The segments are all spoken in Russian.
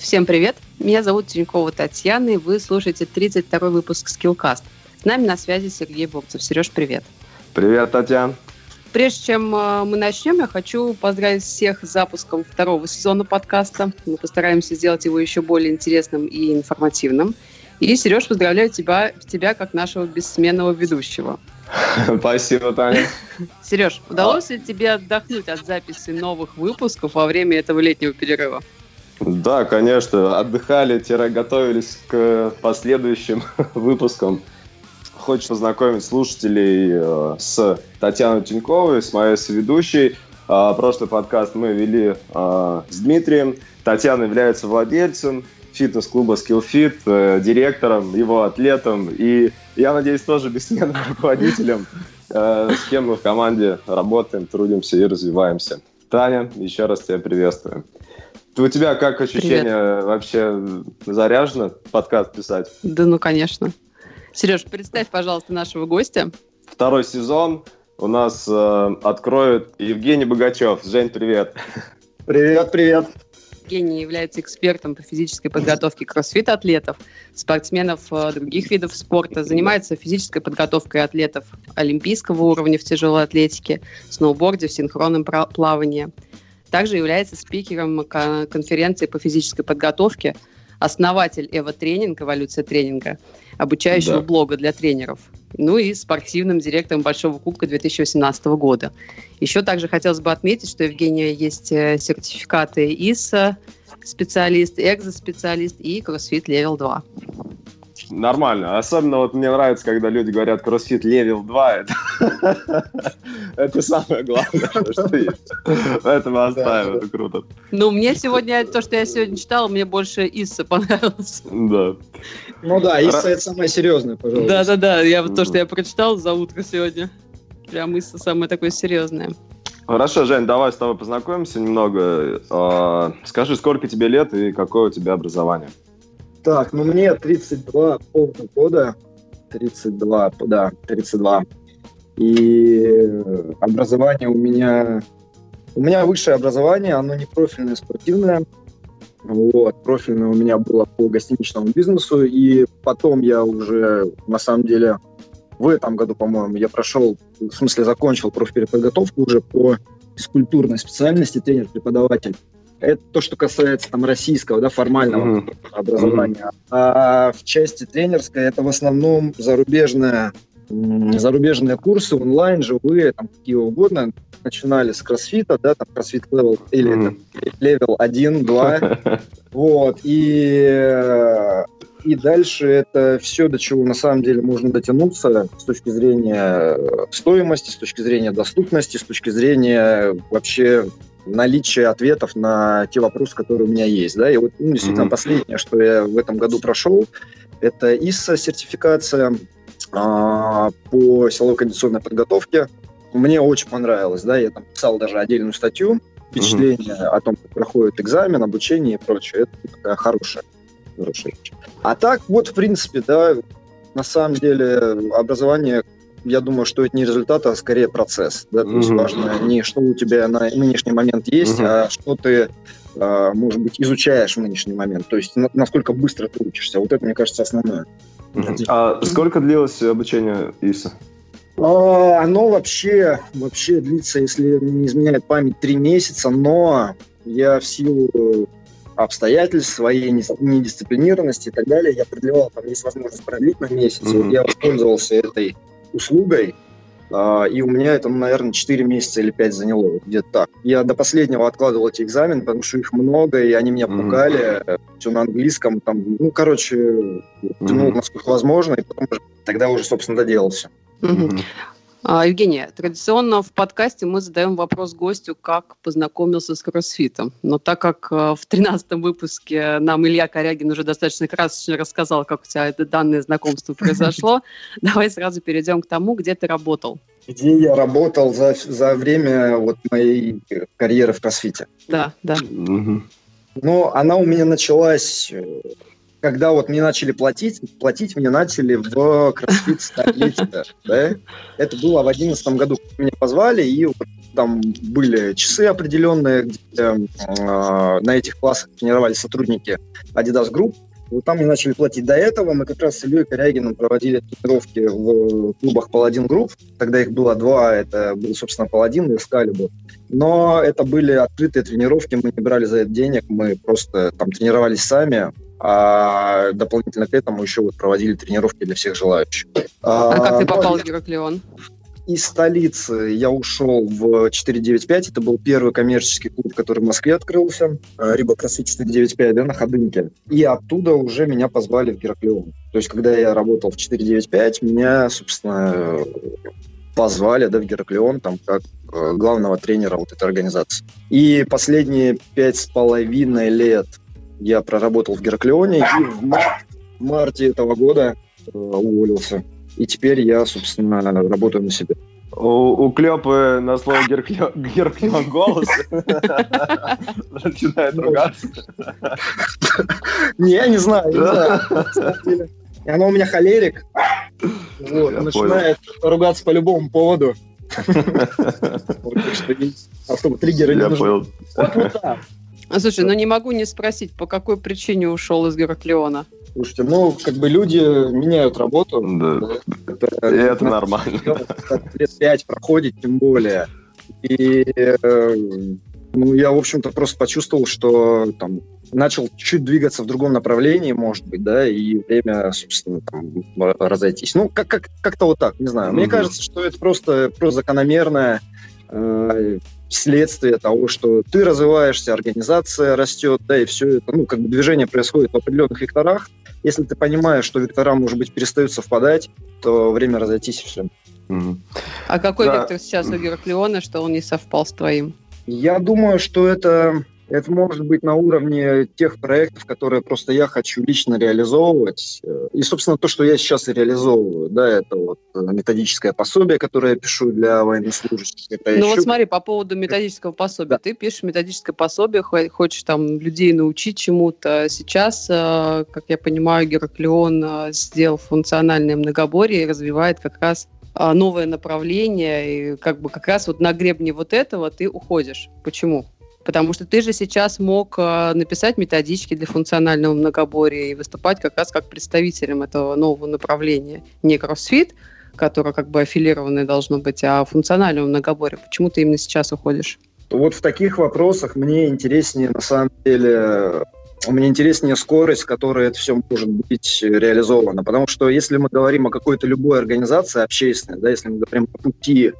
Всем привет! Меня зовут Тинькова Татьяна, и вы слушаете 32-й выпуск Skillcast. С нами на связи Сергей Бурцев. Сереж, привет! Привет, Татьяна! Прежде чем а, мы начнем, я хочу поздравить всех с запуском второго сезона подкаста. Мы постараемся сделать его еще более интересным и информативным. И, Сереж, поздравляю тебя, тебя как нашего бессменного ведущего. Спасибо, Таня. Сереж, удалось ли тебе отдохнуть от записи новых выпусков во время этого летнего перерыва? Да, конечно, отдыхали-готовились к последующим выпускам. Хочу познакомить слушателей э, с Татьяной Тиньковой, с моей соведущей. Э, прошлый подкаст мы вели э, с Дмитрием. Татьяна является владельцем фитнес-клуба SkillFit, директором, его атлетом и, я надеюсь, тоже бессменным руководителем, с кем мы в команде работаем, трудимся и развиваемся. Таня, еще раз тебя приветствую. У тебя как ощущение Привет. вообще заряжено подкаст писать? Да ну, конечно. Сереж, представь, пожалуйста, нашего гостя. Второй сезон у нас э, откроет Евгений Богачев. Жень, привет. Привет, привет. Евгений является экспертом по физической подготовке кроссфит-атлетов, спортсменов э, других видов спорта, занимается физической подготовкой атлетов олимпийского уровня в тяжелой атлетике, сноуборде, в синхронном плавании – также является спикером конференции по физической подготовке, основатель Эва Тренинг, эволюция тренинга, обучающего да. блога для тренеров, ну и спортивным директором Большого Кубка 2018 года. Еще также хотелось бы отметить, что Евгения есть э, сертификаты ИСа, специалист, экзоспециалист и CrossFit Level 2 нормально. Особенно вот мне нравится, когда люди говорят CrossFit Level 2. Это, самое главное, что есть. Поэтому оставим, это круто. Ну, мне сегодня, то, что я сегодня читал, мне больше Исса понравилось. Да. Ну да, Исса это самое серьезное, пожалуйста. Да-да-да, я то, что я прочитал за утро сегодня. Прям Исса самое такое серьезное. Хорошо, Жень, давай с тобой познакомимся немного. А, скажи, сколько тебе лет и какое у тебя образование? Так, ну мне 32 полных года. 32, да, 32. И образование у меня... У меня высшее образование, оно не профильное, спортивное. Вот, профильное у меня было по гостиничному бизнесу, и потом я уже, на самом деле, в этом году, по-моему, я прошел, в смысле, закончил профпереподготовку уже по физкультурной специальности тренер-преподаватель. Это то, что касается там российского, да, формального mm-hmm. образования. Mm-hmm. А в части тренерской это в основном зарубежная зарубежные курсы онлайн, живые, там какие угодно. Начинали с кроссфита, да, там CrossFit level или mm. level 1, 2. вот. И, и дальше это все, до чего на самом деле можно дотянуться с точки зрения стоимости, с точки зрения доступности, с точки зрения вообще наличие ответов на те вопросы, которые у меня есть. Да? И вот ну, действительно mm-hmm. последнее, что я в этом году прошел, это ИСа сертификация а, по силовой кондиционной подготовке. Мне очень понравилось, да, я там писал даже отдельную статью, впечатление mm-hmm. о том, как проходит экзамен, обучение и прочее. Это такая хорошая, хорошая вещь. А так вот, в принципе, да, на самом деле образование я думаю, что это не результат, а скорее процесс. Да? То есть важно не что у тебя на нынешний момент есть, а что ты, а, может быть, изучаешь в нынешний момент. То есть насколько быстро ты учишься. Вот это, мне кажется, основное. А сколько длилось обучение ИСа? А, оно вообще, вообще длится, если не изменяет память, три месяца, но я в силу обстоятельств, своей недисциплинированности и так далее, я продлевал, там есть возможность продлить на месяц. Mm-hmm. Вот я воспользовался этой услугой. А, и у меня это, наверное, 4 месяца или 5 заняло, где-то так. Я до последнего откладывал эти экзамены, потому что их много, и они меня пугали. Mm-hmm. Все на английском, там, ну, короче, тянул, mm-hmm. насколько возможно, и потом тогда уже, собственно, доделался. Mm-hmm. А, Евгения, традиционно в подкасте мы задаем вопрос гостю, как познакомился с кроссфитом. Но так как а, в 13 выпуске нам Илья Корягин уже достаточно красочно рассказал, как у тебя это данное знакомство произошло, давай сразу перейдем к тому, где ты работал. Где я работал за, за время вот моей карьеры в кроссфите. Да, да. Ну, она у меня началась э, когда вот мне начали платить, платить мне начали в кроссфит столице, да? Это было в одиннадцатом году. Меня позвали, и там были часы определенные, где э, на этих классах тренировались сотрудники Adidas Group. Вот там мне начали платить. До этого мы как раз с Ильей Корягиным проводили тренировки в клубах Паладин Групп. Тогда их было два. Это был, собственно, Паладин и Экскалибур. Но это были открытые тренировки, мы не брали за это денег, мы просто там тренировались сами. А дополнительно к этому еще вот проводили тренировки для всех желающих. А, а как ты попал в Гераклеон? Из столицы я ушел в 495. Это был первый коммерческий клуб, который в Москве открылся. Reebok CrossFit 495, да, на Ходынке. И оттуда уже меня позвали в Гераклеон. То есть, когда я работал в 495, меня, собственно, позвали да, в Гераклеон там как э, главного тренера вот этой организации. И последние пять с половиной лет я проработал в Гераклеоне и в мар- марте этого года э, уволился. И теперь я, собственно, работаю на себе. У, у Клёпы на слово Герклеон голос начинает ругаться. Не, я не знаю, не знаю. Она у меня холерик. Вот, начинает ругаться по любому поводу. Особо триггеры не нужны. Вот вот так. А, слушай, ну не могу не спросить, по какой причине ушел из Гераклеона? Слушайте, ну, как бы люди меняют работу. Да, это, это нормально. Лет пять проходит, тем более. И э, ну, я, в общем-то, просто почувствовал, что там начал чуть двигаться в другом направлении, может быть, да, и время, собственно, там, разойтись. Ну, как, как, как-то вот так, не знаю. Мне mm-hmm. кажется, что это просто, просто закономерное э, следствие того, что ты развиваешься, организация растет, да, и все это, ну, как бы движение происходит в определенных векторах. Если ты понимаешь, что вектора, может быть, перестают совпадать, то время разойтись и все. А какой да. вектор сейчас у Гераклеона, что он не совпал с твоим? Я думаю, что это это может быть на уровне тех проектов, которые просто я хочу лично реализовывать. И, собственно, то, что я сейчас и реализовываю, да, это вот э, методическое пособие, которое я пишу для военнослужащих. Это ну еще... вот смотри, по поводу методического пособия. Да. Ты пишешь методическое пособие, хочешь там людей научить чему-то. Сейчас, э, как я понимаю, Гераклеон э, сделал функциональное многоборье и развивает как раз новое направление, и как бы как раз вот на гребне вот этого ты уходишь. Почему? Потому что ты же сейчас мог э, написать методички для функционального многоборья и выступать как раз как представителем этого нового направления. Не кроссфит, которое как бы аффилированное должно быть, а функционального многоборья. Почему ты именно сейчас уходишь? Вот в таких вопросах мне интереснее, на самом деле, мне интереснее скорость, с которой это все может быть реализовано. Потому что если мы говорим о какой-то любой организации общественной, да, если мы говорим о пути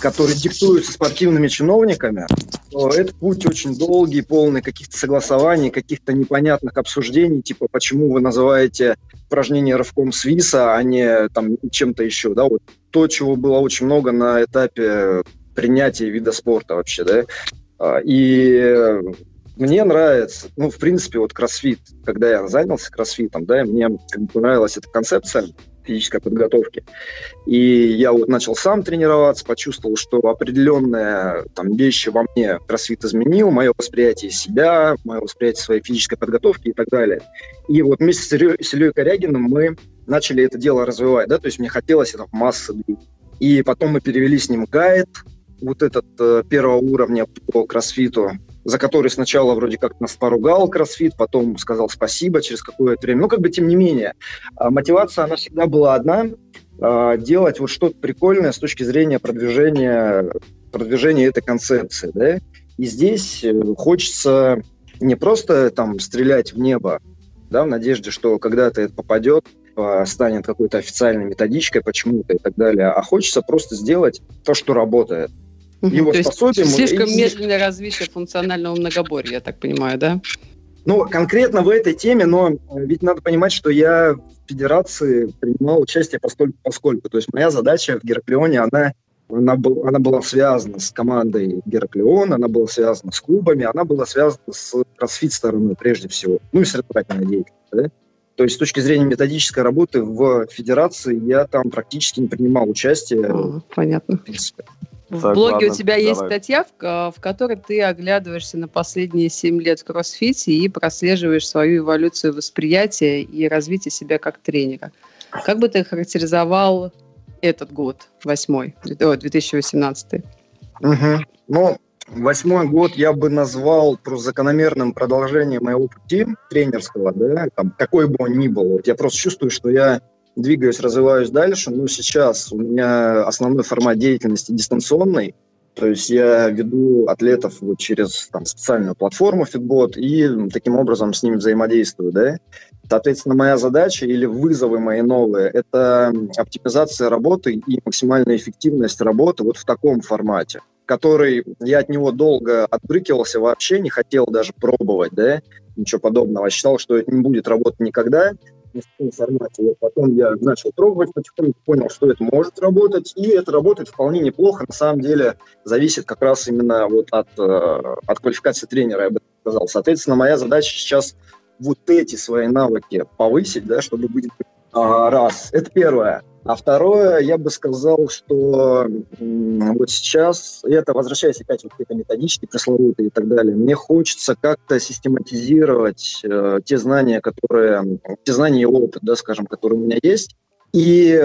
который диктуется спортивными чиновниками, то этот путь очень долгий, полный каких-то согласований, каких-то непонятных обсуждений, типа почему вы называете упражнение рывком свиса, а не там чем-то еще, да, вот то, чего было очень много на этапе принятия вида спорта вообще, да, а, и мне нравится, ну, в принципе, вот кроссфит, когда я занялся кроссфитом, да, мне как бы нравилась эта концепция, физической подготовки. И я вот начал сам тренироваться, почувствовал, что определенные там вещи во мне кроссфит изменил, мое восприятие себя, мое восприятие своей физической подготовки и так далее. И вот вместе с Ильей Корягиным мы начали это дело развивать, да, то есть мне хотелось это в массы И потом мы перевели с ним гайд, вот этот э, первого уровня по кроссфиту, за который сначала вроде как нас поругал кроссфит, потом сказал спасибо через какое-то время. Ну, как бы, тем не менее, а, мотивация, она всегда была одна, а, делать вот что-то прикольное с точки зрения продвижения, продвижения этой концепции, да. И здесь э, хочется не просто там стрелять в небо, да, в надежде, что когда-то это попадет типа станет какой-то официальной методичкой почему-то и так далее, а хочется просто сделать то, что работает. Его то способием... Слишком и... медленное развитие функционального многоборья, я так понимаю, да? Ну, конкретно в этой теме, но ведь надо понимать, что я в федерации принимал участие постольку поскольку. То есть моя задача в Гераклеоне, она, она, был, она была связана с командой Гераклеон, она была связана с клубами, она была связана с кроссфит стороной прежде всего, ну и соревновательной деятельностью. Да? То есть с точки зрения методической работы в федерации я там практически не принимал участие. А, понятно. В принципе. В так, блоге ладно, у тебя давай. есть статья, в, в которой ты оглядываешься на последние 7 лет в кроссфите и прослеживаешь свою эволюцию восприятия и развитие себя как тренера. Как бы ты характеризовал этот год, восьмой, 2018? Угу. Ну, восьмой год я бы назвал просто закономерным продолжением моего пути тренерского, да, там, какой бы он ни был. Вот я просто чувствую, что я двигаюсь, развиваюсь дальше. Но сейчас у меня основной формат деятельности дистанционный. То есть я веду атлетов вот через там, специальную платформу Fitbot и таким образом с ними взаимодействую. Да? Соответственно, моя задача или вызовы мои новые – это оптимизация работы и максимальная эффективность работы вот в таком формате который я от него долго отбрыкивался вообще, не хотел даже пробовать, да, ничего подобного. Считал, что это не будет работать никогда формате. Вот потом я начал пробовать, потихоньку понял, что это может работать, и это работает вполне неплохо. На самом деле зависит как раз именно вот от, э, от квалификации тренера, я бы сказал. Соответственно, моя задача сейчас вот эти свои навыки повысить, да, чтобы быть а, раз. Это первое. А второе, я бы сказал, что вот сейчас, это возвращаясь опять вот к этой методичке пресловутой и так далее, мне хочется как-то систематизировать э, те знания, которые, те знания и опыт, да, скажем, которые у меня есть, и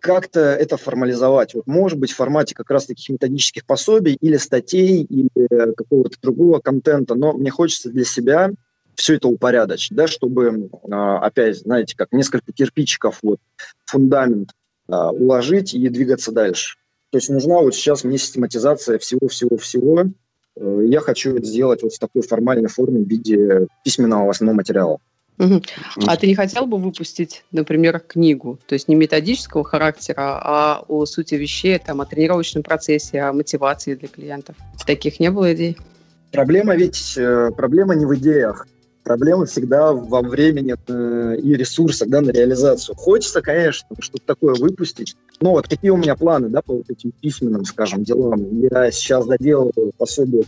как-то это формализовать. Вот, может быть, в формате как раз таких методических пособий или статей, или какого-то другого контента, но мне хочется для себя все это упорядочить, да, чтобы, а, опять, знаете, как несколько кирпичиков, вот, фундамент а, уложить и двигаться дальше. То есть нужна вот сейчас мне систематизация всего-всего-всего. Э, я хочу это сделать вот в такой формальной форме в виде письменного основного материала. Угу. А ты не хотел бы выпустить, например, книгу, то есть не методического характера, а о сути вещей, там, о тренировочном процессе, о мотивации для клиентов? Таких не было идей? Проблема ведь, э, проблема не в идеях. Проблема всегда во времени э, и ресурсах да, на реализацию. Хочется, конечно, что-то такое выпустить. Но вот какие у меня планы да, по вот этим письменным, скажем, делам. Я сейчас доделываю пособие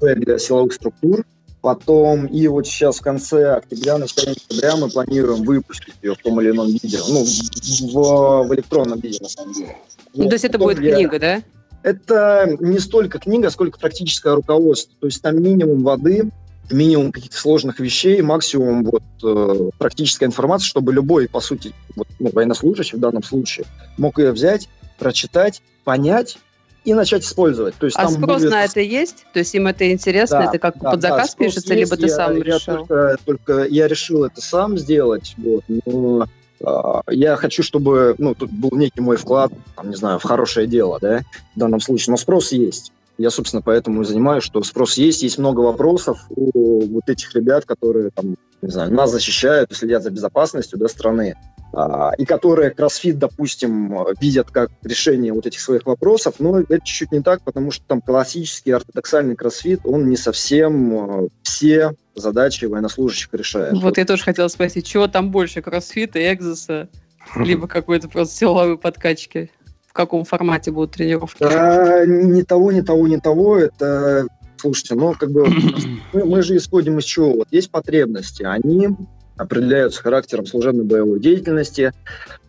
по для силовых структур. Потом, и вот сейчас в конце октября, начале октября мы планируем выпустить ее в том или ином виде. Ну, в, в электронном виде, на самом деле. Ну, вот, то есть это будет я... книга, да? Это не столько книга, сколько практическое руководство. То есть там минимум воды, минимум каких-то сложных вещей, максимум вот, э, практической информации, чтобы любой, по сути, вот, ну, военнослужащий в данном случае мог ее взять, прочитать, понять и начать использовать. То есть, а там спрос будет... на это есть? То есть им это интересно? Да, это как да, под заказ да, пишется, есть, либо ты я, сам я решил? Только, только я решил это сам сделать, вот, но а, я хочу, чтобы, ну, тут был некий мой вклад, там, не знаю, в хорошее дело, да, в данном случае, но спрос есть. Я, собственно, поэтому и занимаюсь, что спрос есть, есть много вопросов у вот этих ребят, которые, там, не знаю, нас защищают, следят за безопасностью да, страны, а, и которые кроссфит, допустим, видят как решение вот этих своих вопросов, но это чуть-чуть не так, потому что там классический ортодоксальный кроссфит, он не совсем а, все задачи военнослужащих решает. Вот я тоже хотела спросить, чего там больше, кроссфита, экзоса, либо какой-то просто силовой подкачки? Каком формате будут тренировки? А, ни того, ни того, ни того. Это, слушайте, ну, как бы мы, мы же исходим из чего? Вот есть потребности, они определяются характером служебной боевой деятельности,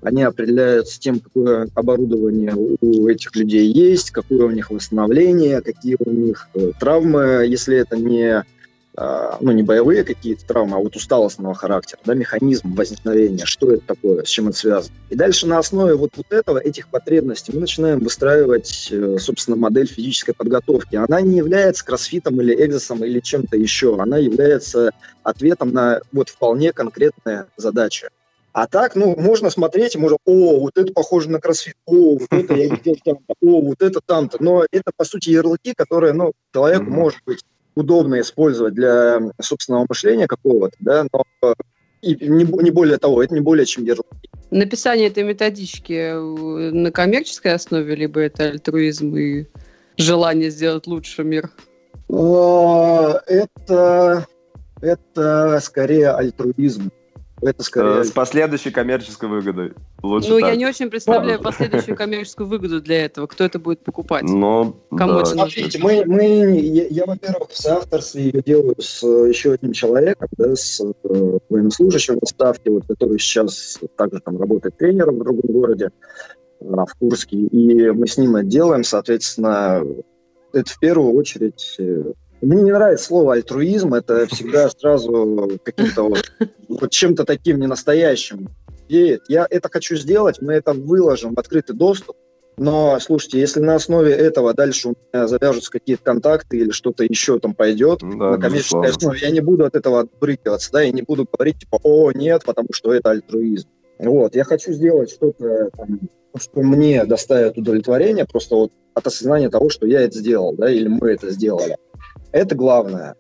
они определяются тем, какое оборудование у этих людей есть, какое у них восстановление, какие у них э, травмы, если это не ну, не боевые какие-то травмы, а вот усталостного характера, да, механизм возникновения, что это такое, с чем это связано. И дальше на основе вот, вот этого, этих потребностей мы начинаем выстраивать, э, собственно, модель физической подготовки. Она не является кроссфитом или экзосом или чем-то еще, она является ответом на вот вполне конкретные задачи. А так, ну, можно смотреть, можно, о, вот это похоже на кроссфит, о, вот это я видел там-то, о, вот это там-то. Но это, по сути, ярлыки, которые, ну, человеку, mm-hmm. может быть, удобно использовать для собственного мышления какого-то, да, но И не, не более того, это не более чем ярлыки. Написание этой методички э, на коммерческой основе, либо это альтруизм и желание сделать лучше мир? Это, это скорее альтруизм. Это скорее... Э, с последующей коммерческой выгодой. Лучше ну, так. я не очень представляю последующую коммерческую выгоду для этого. Кто это будет покупать? Ну, Кому да. это Смотрите, мы, мы, я, я, во-первых, в соавторстве ее делаю с э, еще одним человеком, да, с э, военнослужащим в ставке, вот, который сейчас также там работает тренером в другом городе, э, в Курске. И мы с ним это делаем, соответственно, это в первую очередь э, мне не нравится слово альтруизм, это всегда сразу каким-то вот, вот чем-то таким ненастоящим веет. Я это хочу сделать, мы это выложим в открытый доступ, но, слушайте, если на основе этого дальше у меня завяжутся какие-то контакты или что-то еще там пойдет да, на коммерческой основе, я не буду от этого отбрыкиваться, да, и не буду говорить, типа, о, нет, потому что это альтруизм. Вот, я хочу сделать что-то, там, что мне доставит удовлетворение, просто вот от осознания того, что я это сделал, да, или мы это сделали. Это главное.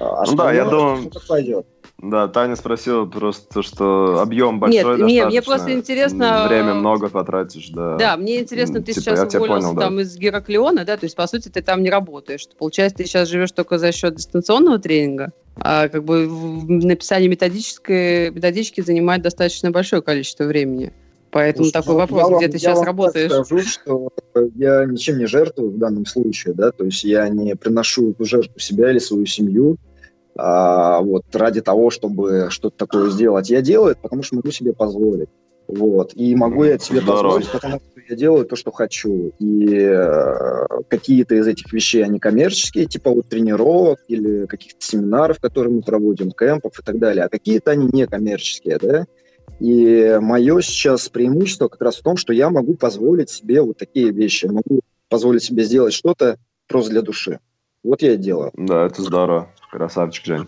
А ну да, я думаю, пойдет. Да, Таня спросила просто, что объем большой Нет, нет, мне просто интересно... Время много потратишь, да. Да, мне интересно, ты типа, сейчас уволился понял, там да. из Гераклиона, да, то есть, по сути, ты там не работаешь. Получается, ты сейчас живешь только за счет дистанционного тренинга, а как бы написание методической, методички занимает достаточно большое количество времени. Поэтому Слушай, такой ну, вопрос, где вам, ты сейчас работаешь? Я скажу, что я ничем не жертвую в данном случае, да, то есть я не приношу эту жертву себя или свою семью, а, вот, ради того, чтобы что-то такое сделать. Я делаю это, потому что могу себе позволить. Вот. И могу я это себе Здорово. позволить, потому что я делаю то, что хочу. И э, какие-то из этих вещей, они коммерческие, типа вот тренировок или каких-то семинаров, которые мы проводим, кемпов и так далее. А какие-то они не коммерческие, да. И мое сейчас преимущество как раз в том, что я могу позволить себе вот такие вещи. Могу позволить себе сделать что-то просто для души. Вот я и делаю. Да, это здорово. Красавчик, Жень.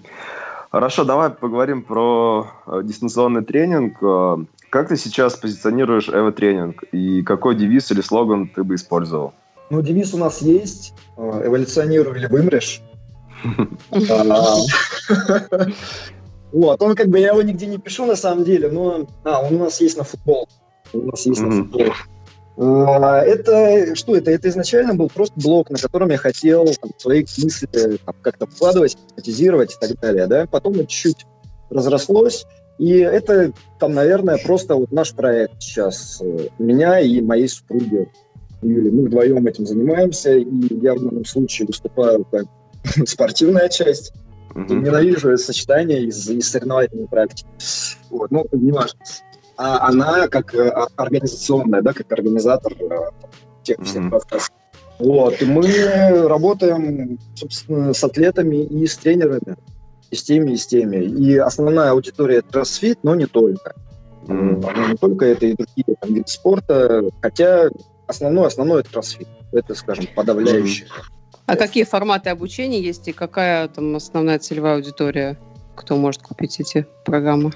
Хорошо, давай поговорим про э, дистанционный тренинг. Э, как ты сейчас позиционируешь Эва тренинг и какой девиз или слоган ты бы использовал? Ну, девиз у нас есть. Э, Эволюционируй или вымрешь. Вот, он как бы, я его нигде не пишу на самом деле, но, а, он у нас есть на футбол. У нас есть mm-hmm. на футбол. А, это что это? Это изначально был просто блок, на котором я хотел там, свои мысли там, как-то вкладывать, систематизировать и так далее. Да? Потом это чуть разрослось, и это там, наверное, просто вот наш проект сейчас. Э, меня и моей супруги Юли. Мы вдвоем этим занимаемся, и я в данном случае выступаю как спортивная часть, Mm-hmm. Ненавижу это сочетание из, из соревновательной практики. Вот, ну, не важно. А она как э, организационная, да, как организатор э, тех всех mm-hmm. подкастов. Вот, и мы работаем, собственно, с атлетами и с тренерами, и с теми, и с теми. И основная аудитория – это кроссфит, но не только. Mm-hmm. Не только это и другие там, виды спорта, хотя основной, основной – это кроссфит. Это, скажем, подавляющее. Mm-hmm. А какие форматы обучения есть и какая там основная целевая аудитория, кто может купить эти программы?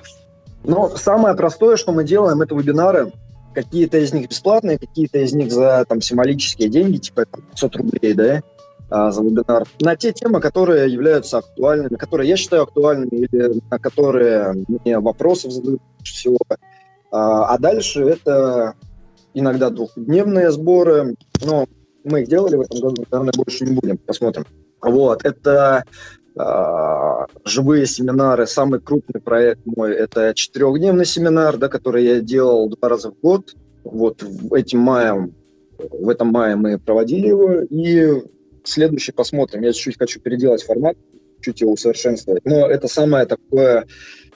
Ну, самое простое, что мы делаем, это вебинары. Какие-то из них бесплатные, какие-то из них за там символические деньги, типа 500 рублей, да, а, за вебинар. На те темы, которые являются актуальными, которые я считаю актуальными, или на которые мне вопросы задают всего. А, а дальше это иногда двухдневные сборы, но мы их делали в этом году, наверное, больше не будем, посмотрим. Вот, это э, живые семинары. Самый крупный проект мой – это четырехдневный семинар, да, который я делал два раза в год. Вот этим маем, в этом мае мы проводили его, и следующий посмотрим. Я чуть-чуть хочу переделать формат, чуть его усовершенствовать. Но это самое такое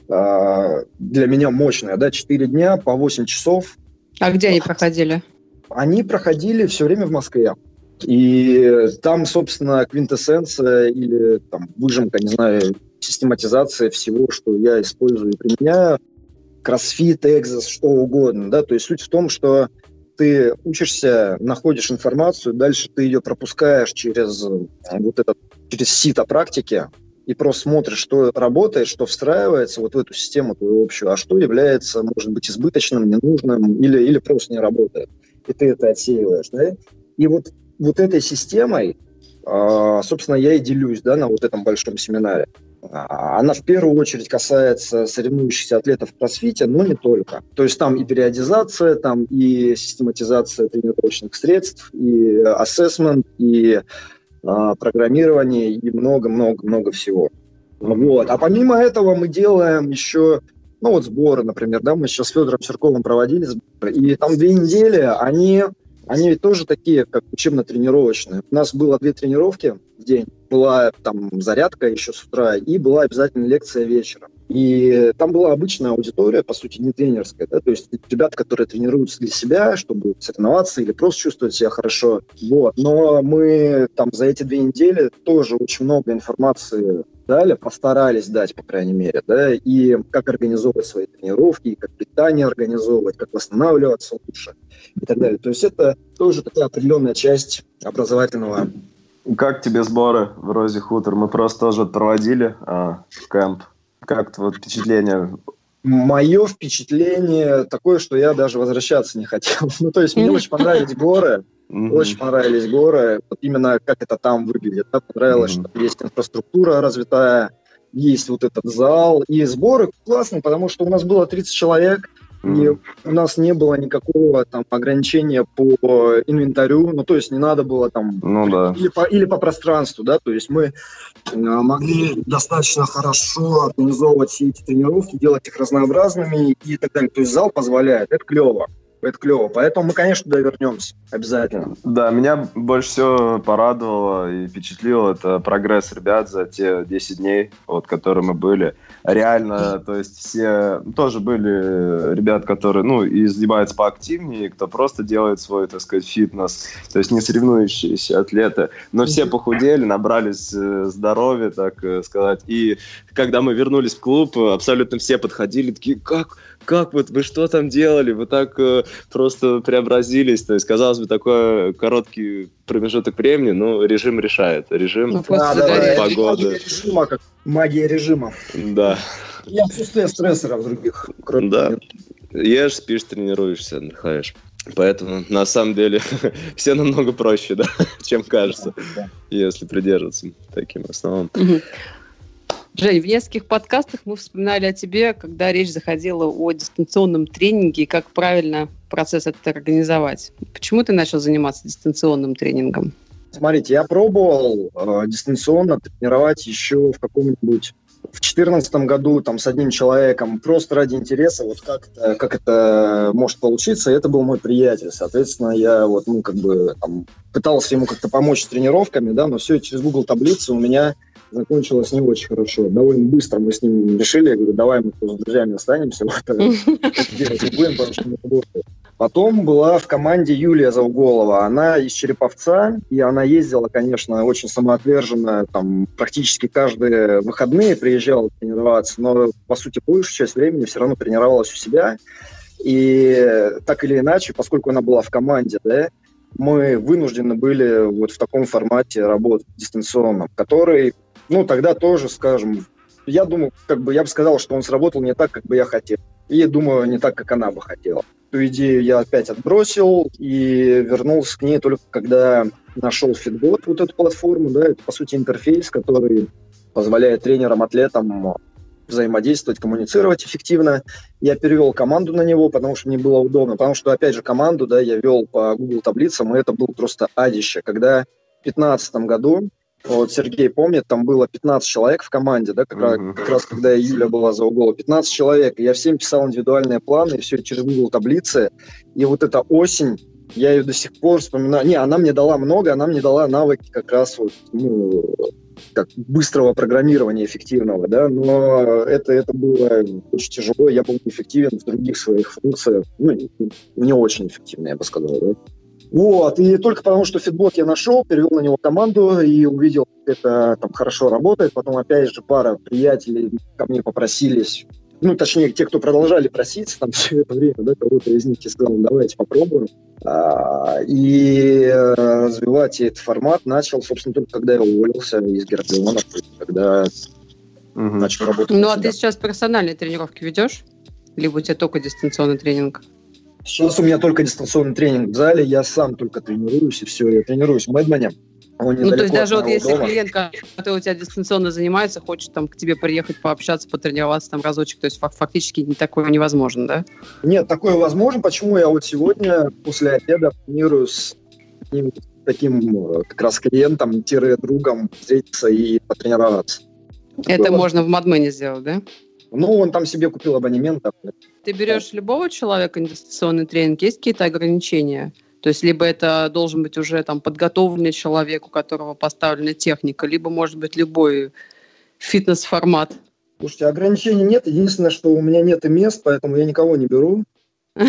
э, для меня мощное, да, 4 дня по 8 часов. А где они проходили? Они проходили все время в Москве. И там, собственно, квинтэссенция или там, выжимка, не знаю, систематизация всего, что я использую и применяю, кроссфит, экзос, что угодно, да, то есть суть в том, что ты учишься, находишь информацию, дальше ты ее пропускаешь через вот этот, через сито практики, и просто смотришь, что работает, что встраивается вот в эту систему твою общую, а что является, может быть, избыточным, ненужным или, или просто не работает и ты это отсеиваешь, да? И вот, вот этой системой, а, собственно, я и делюсь, да, на вот этом большом семинаре. а, она в первую очередь касается соревнующихся атлетов в кроссфите, но не только. То есть там и периодизация, там и систематизация тренировочных средств, и ассессмент, и а, программирование, и много-много-много всего. Вот. А помимо этого мы делаем еще ну вот сборы, например, да, мы сейчас с Федором Серковым проводили сборы, и там две недели они они ведь тоже такие, как учебно-тренировочные. У нас было две тренировки в день. Была там зарядка еще с утра, и была обязательно лекция вечером. И там была обычная аудитория, по сути, не тренерская, да, то есть ребята, которые тренируются для себя, чтобы соревноваться или просто чувствовать себя хорошо. Вот. Но мы там за эти две недели тоже очень много информации дали, постарались дать, по крайней мере, да, и как организовывать свои тренировки, и как питание организовывать, как восстанавливаться лучше и так далее. То есть это тоже такая определенная часть образовательного. Как тебе сборы в Розе Хутор? Мы просто тоже проводили а, кемп. Как твое впечатление? Мое впечатление такое, что я даже возвращаться не хотел. Ну, то есть мне очень понравились горы. Очень понравились горы. Вот именно как это там выглядит. Да? Понравилось, что есть инфраструктура развитая, есть вот этот зал. И сборы классные, потому что у нас было 30 человек. И у нас не было никакого там ограничения по инвентарю, ну то есть не надо было там ну, да. или, по, или по пространству, да, то есть мы э, могли достаточно хорошо организовывать все эти тренировки, делать их разнообразными и так далее. То есть зал позволяет, это клево это клево. Поэтому мы, конечно, туда вернемся. Обязательно. Да, меня больше всего порадовало и впечатлило это прогресс ребят за те 10 дней, вот, которые мы были. Реально, то есть все ну, тоже были ребят, которые, ну, и занимаются поактивнее, кто просто делает свой, так сказать, фитнес, то есть не соревнующиеся атлеты, но все похудели, набрались э, здоровья, так э, сказать. И когда мы вернулись в клуб, абсолютно все подходили, такие, как, как вот вы что там делали? Вы так э, просто преобразились. То есть, казалось бы, такой короткий промежуток времени, но режим решает. Режим, ну, да, да, погода. Магия режима, как магия режима. Да. И отсутствие стрессоров других. Кроме да. Меня. Ешь, спишь, тренируешься, отдыхаешь. Поэтому, на самом деле, все намного проще, да, чем кажется, да, да. если придерживаться таким основам. Жень, в нескольких подкастах мы вспоминали о тебе, когда речь заходила о дистанционном тренинге и как правильно процесс этот организовать. Почему ты начал заниматься дистанционным тренингом? Смотрите, я пробовал э, дистанционно тренировать еще в каком-нибудь в 2014 году там с одним человеком просто ради интереса, вот как это, как это может получиться, это был мой приятель. Соответственно, я вот, ну, как бы там, пытался ему как-то помочь с тренировками, да, но все через Google таблицы у меня закончилось не очень хорошо. Довольно быстро мы с ним решили, я говорю, давай мы с друзьями останемся, вот, делать будем, потому что не работает. Потом была в команде Юлия Зауголова. Она из Череповца, и она ездила, конечно, очень самоотверженно, там практически каждые выходные приезжала тренироваться, но, по сути, большую часть времени все равно тренировалась у себя. И так или иначе, поскольку она была в команде, да, мы вынуждены были вот в таком формате работать дистанционно, который ну, тогда тоже, скажем, я думаю, как бы я бы сказал, что он сработал не так, как бы я хотел. И думаю, не так, как она бы хотела. Эту идею я опять отбросил и вернулся к ней только когда нашел Фитбот, вот эту платформу, да, это, по сути, интерфейс, который позволяет тренерам, атлетам взаимодействовать, коммуницировать эффективно. Я перевел команду на него, потому что мне было удобно, потому что, опять же, команду, да, я вел по Google таблицам, и это было просто адище. Когда в 2015 году вот Сергей помнит, там было 15 человек в команде, да, как, uh-huh. раз, как раз когда Юля была за угол. 15 человек. Я всем писал индивидуальные планы, и все через Google таблицы. И вот эта осень, я ее до сих пор вспоминаю. Не, она мне дала много, она мне дала навыки как раз вот, ну, как быстрого программирования эффективного, да, но это, это было очень тяжело, я был эффективен в других своих функциях, ну, не очень эффективно, я бы сказал, да. Вот, и только потому, что фитбот я нашел, перевел на него команду и увидел, как это там хорошо работает. Потом, опять же, пара приятелей ко мне попросились, ну, точнее, те, кто продолжали проситься там все это время, да, кого-то из них я сказал, давайте попробуем. А, и развивать этот формат начал, собственно, только когда я уволился из Гербиона, когда угу. начал работать. Ну, а ты сейчас персональные тренировки ведешь? Либо у тебя только дистанционный тренинг? Сейчас у меня только дистанционный тренинг в зале, я сам только тренируюсь, и все, я тренируюсь в Мэдмане. Он ну, то есть даже вот если дома. клиент, который у тебя дистанционно занимается, хочет там к тебе приехать пообщаться, потренироваться там разочек, то есть фактически не такое невозможно, да? Нет, такое возможно. Почему я вот сегодня после обеда планирую с ним таким э, как раз клиентом-другом встретиться и потренироваться. Это Было... можно в Мадмене сделать, да? Ну, он там себе купил абонемент. Ты берешь любого человека инвестиционный тренинг, есть какие-то ограничения? То есть либо это должен быть уже там подготовленный человек, у которого поставлена техника, либо может быть любой фитнес-формат. Слушайте, ограничений нет. Единственное, что у меня нет и мест, поэтому я никого не беру. А,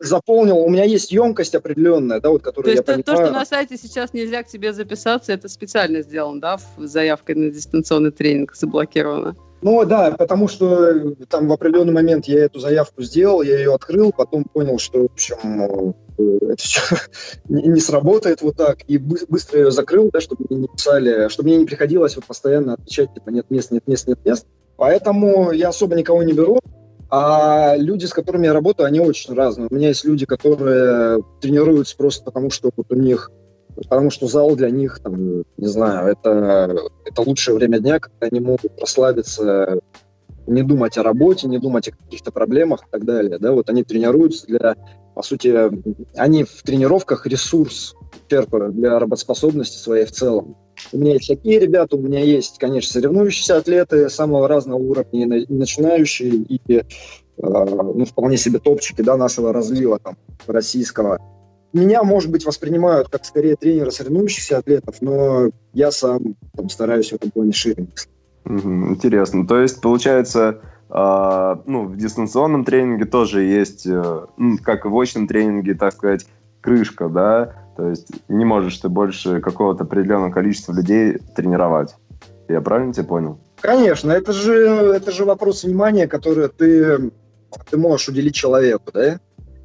заполнил, у меня есть емкость определенная, да, вот, которую я понимаю. То, что на сайте сейчас нельзя к тебе записаться, это специально сделано, да, заявкой на дистанционный тренинг заблокировано? Ну да, потому что там в определенный момент я эту заявку сделал, я ее открыл, потом понял, что, в общем, э, это все не, сработает вот так, и быстро ее закрыл, да, чтобы мне не писали, чтобы мне не приходилось вот постоянно отвечать, типа, нет мест, нет мест, нет мест. Поэтому я особо никого не беру. А люди, с которыми я работаю, они очень разные. У меня есть люди, которые тренируются просто потому, что вот у них потому что зал для них, там, не знаю, это, это лучшее время дня, когда они могут расслабиться, не думать о работе, не думать о каких-то проблемах и так далее. Да? Вот они тренируются для, по сути, они в тренировках ресурс черпают для работоспособности своей в целом. У меня есть такие ребята, у меня есть, конечно, соревнующиеся атлеты самого разного уровня, и начинающие, и э, ну, вполне себе топчики да, нашего разлива там, российского. Меня, может быть, воспринимают как скорее тренера соревнующихся атлетов, но я сам там, стараюсь в этом плане шире Интересно. То есть, получается, э, ну, в дистанционном тренинге тоже есть, э, как и в очном тренинге, так сказать, крышка, да? То есть не можешь ты больше какого-то определенного количества людей тренировать. Я правильно тебя понял? Конечно, это же, это же вопрос внимания, который ты, ты можешь уделить человеку, да?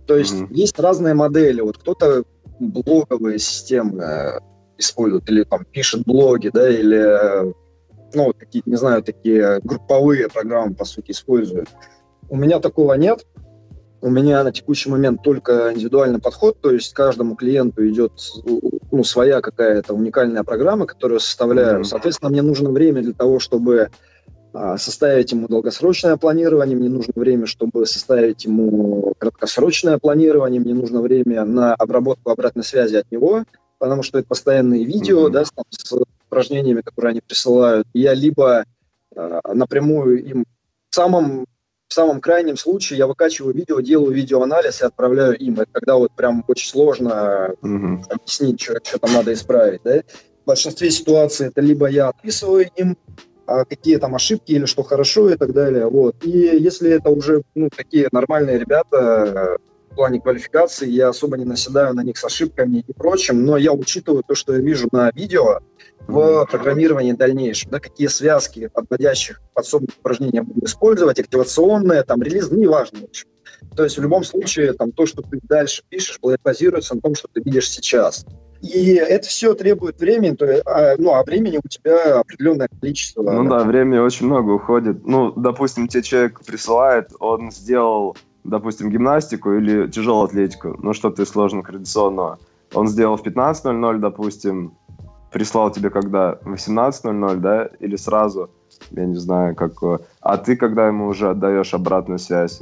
То есть mm-hmm. есть разные модели. Вот кто-то блоговые системы использует или там пишет блоги, да, или ну, такие, не знаю, такие групповые программы, по сути, используют. У меня такого нет. У меня на текущий момент только индивидуальный подход, то есть каждому клиенту идет ну, своя какая-то уникальная программа, которую составляю. Соответственно, мне нужно время для того, чтобы а, составить ему долгосрочное планирование, мне нужно время, чтобы составить ему краткосрочное планирование, мне нужно время на обработку обратной связи от него, потому что это постоянные видео, mm-hmm. да, с, там, с упражнениями, которые они присылают. Я либо э, напрямую им в самом в самом крайнем случае я выкачиваю видео, делаю видеоанализ и отправляю им. Это когда вот прям очень сложно mm-hmm. объяснить, что, что там надо исправить. Да? В большинстве ситуаций это либо я отписываю им а, какие там ошибки или что хорошо и так далее. Вот. И если это уже ну, такие нормальные ребята в плане квалификации, я особо не наседаю на них с ошибками и прочим, но я учитываю то, что я вижу на видео в программировании дальнейшем, да, какие связки подводящих подсобных упражнений я буду использовать, активационные, там, релиз, ну, неважно, в общем. То есть в любом случае там то, что ты дальше пишешь, базируется на том, что ты видишь сейчас. И это все требует времени, то, а, ну, а времени у тебя определенное количество. Ну да, времени очень много уходит. Ну, допустим, тебе человек присылает, он сделал, допустим, гимнастику или тяжелую атлетику, ну, что-то из сложного координационного. Он сделал в 15.00, допустим, прислал тебе когда? 18.00, да? Или сразу? Я не знаю, как... А ты когда ему уже отдаешь обратную связь?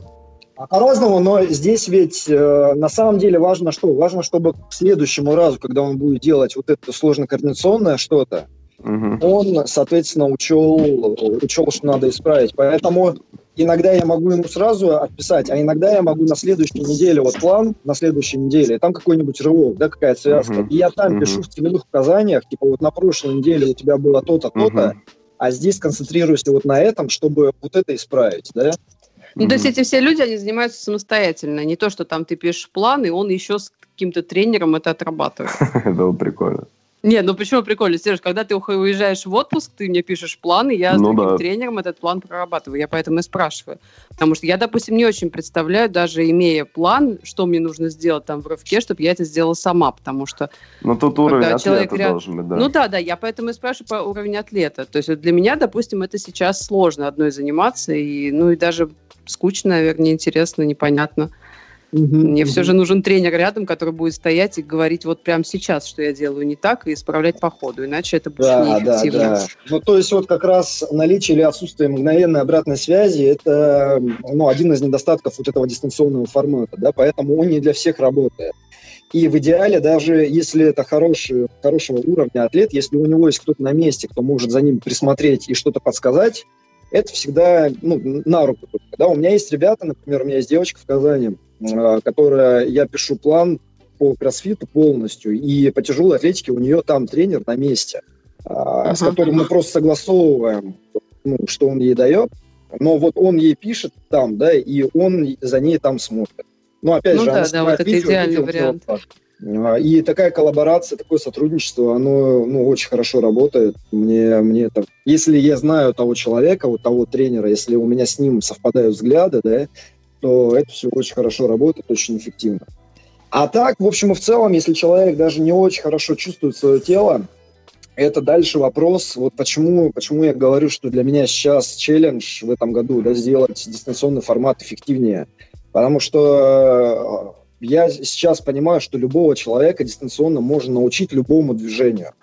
А по-разному, но здесь ведь э, на самом деле важно что? Важно, чтобы к следующему разу, когда он будет делать вот это сложно-координационное что-то, угу. он, соответственно, учел, учел, что надо исправить. Поэтому иногда я могу ему сразу отписать, а иногда я могу на следующей неделе, вот план на следующей неделе, там какой-нибудь рывок, да, какая-то связка. Uh-huh. И я там uh-huh. пишу в целевых указаниях, типа вот на прошлой неделе у тебя было то-то, то-то, uh-huh. а здесь концентрируйся вот на этом, чтобы вот это исправить, да. Ну, mm-hmm. то есть эти все люди, они занимаются самостоятельно. Не то, что там ты пишешь план, и он еще с каким-то тренером это отрабатывает. Это было прикольно. Не, ну почему прикольно, Сереж, когда ты уезжаешь в отпуск, ты мне пишешь план, и я ну, с другим да. тренером этот план прорабатываю. Я поэтому и спрашиваю. Потому что я, допустим, не очень представляю, даже имея план, что мне нужно сделать там в рывке, чтобы я это сделала сама, потому что... Ну тут уровень атлета ряд... должен быть, да. Ну да, да, я поэтому и спрашиваю по уровню атлета. То есть для меня, допустим, это сейчас сложно одной заниматься, и, ну и даже скучно, наверное, неинтересно, непонятно. Угу, Мне угу. все же нужен тренер рядом, который будет стоять и говорить вот прямо сейчас, что я делаю не так, и исправлять по ходу, иначе это будет да, неэффективно. Да, да. Ну, то есть вот как раз наличие или отсутствие мгновенной обратной связи – это ну, один из недостатков вот этого дистанционного формата, да, поэтому он не для всех работает. И в идеале, даже если это хороший, хорошего уровня атлет, если у него есть кто-то на месте, кто может за ним присмотреть и что-то подсказать, это всегда ну, на руку. Да? У меня есть ребята, например, у меня есть девочка в Казани, которая, я пишу план по кроссфиту полностью, и по тяжелой атлетике у нее там тренер на месте, uh-huh. с которым мы просто согласовываем, ну, что он ей дает, но вот он ей пишет там, да, и он за ней там смотрит. Ну, опять ну, же, да, да, вот это видео, идеальный видео, вариант. А, и такая коллаборация, такое сотрудничество, оно ну, очень хорошо работает. Мне, мне это... Если я знаю того человека, вот того тренера, если у меня с ним совпадают взгляды, да, то это все очень хорошо работает, очень эффективно. А так, в общем и в целом, если человек даже не очень хорошо чувствует свое тело, это дальше вопрос, вот почему, почему я говорю, что для меня сейчас челлендж в этом году, да, сделать дистанционный формат эффективнее. Потому что э, я сейчас понимаю, что любого человека дистанционно можно научить любому движению.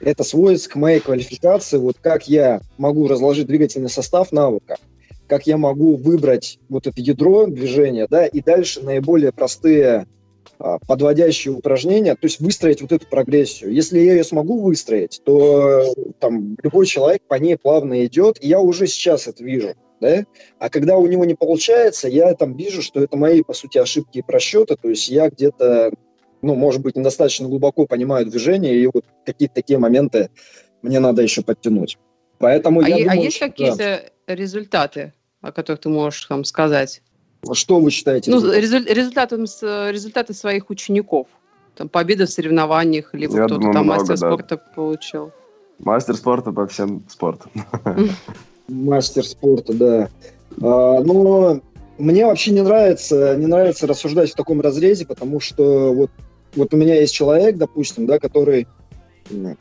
Это сводится к моей квалификации, вот как я могу разложить двигательный состав навыка, как я могу выбрать вот это ядро движения, да, и дальше наиболее простые а, подводящие упражнения, то есть выстроить вот эту прогрессию. Если я ее смогу выстроить, то там любой человек по ней плавно идет, и я уже сейчас это вижу. Да? А когда у него не получается, я там вижу, что это мои, по сути, ошибки и просчеты, то есть я где-то, ну, может быть, недостаточно глубоко понимаю движение, и вот какие-то такие моменты мне надо еще подтянуть. Поэтому а, я е- думаю, а есть какие-то да. результаты? О которых ты можешь там сказать? Что вы считаете? Ну, результаты, результаты своих учеников. Там победа в соревнованиях, либо кто-то думаю, там много, мастер да. спорта получил. Мастер спорта по всем спортам. Мастер спорта, да. А, но мне вообще не нравится, не нравится рассуждать в таком разрезе, потому что вот, вот у меня есть человек, допустим, да, который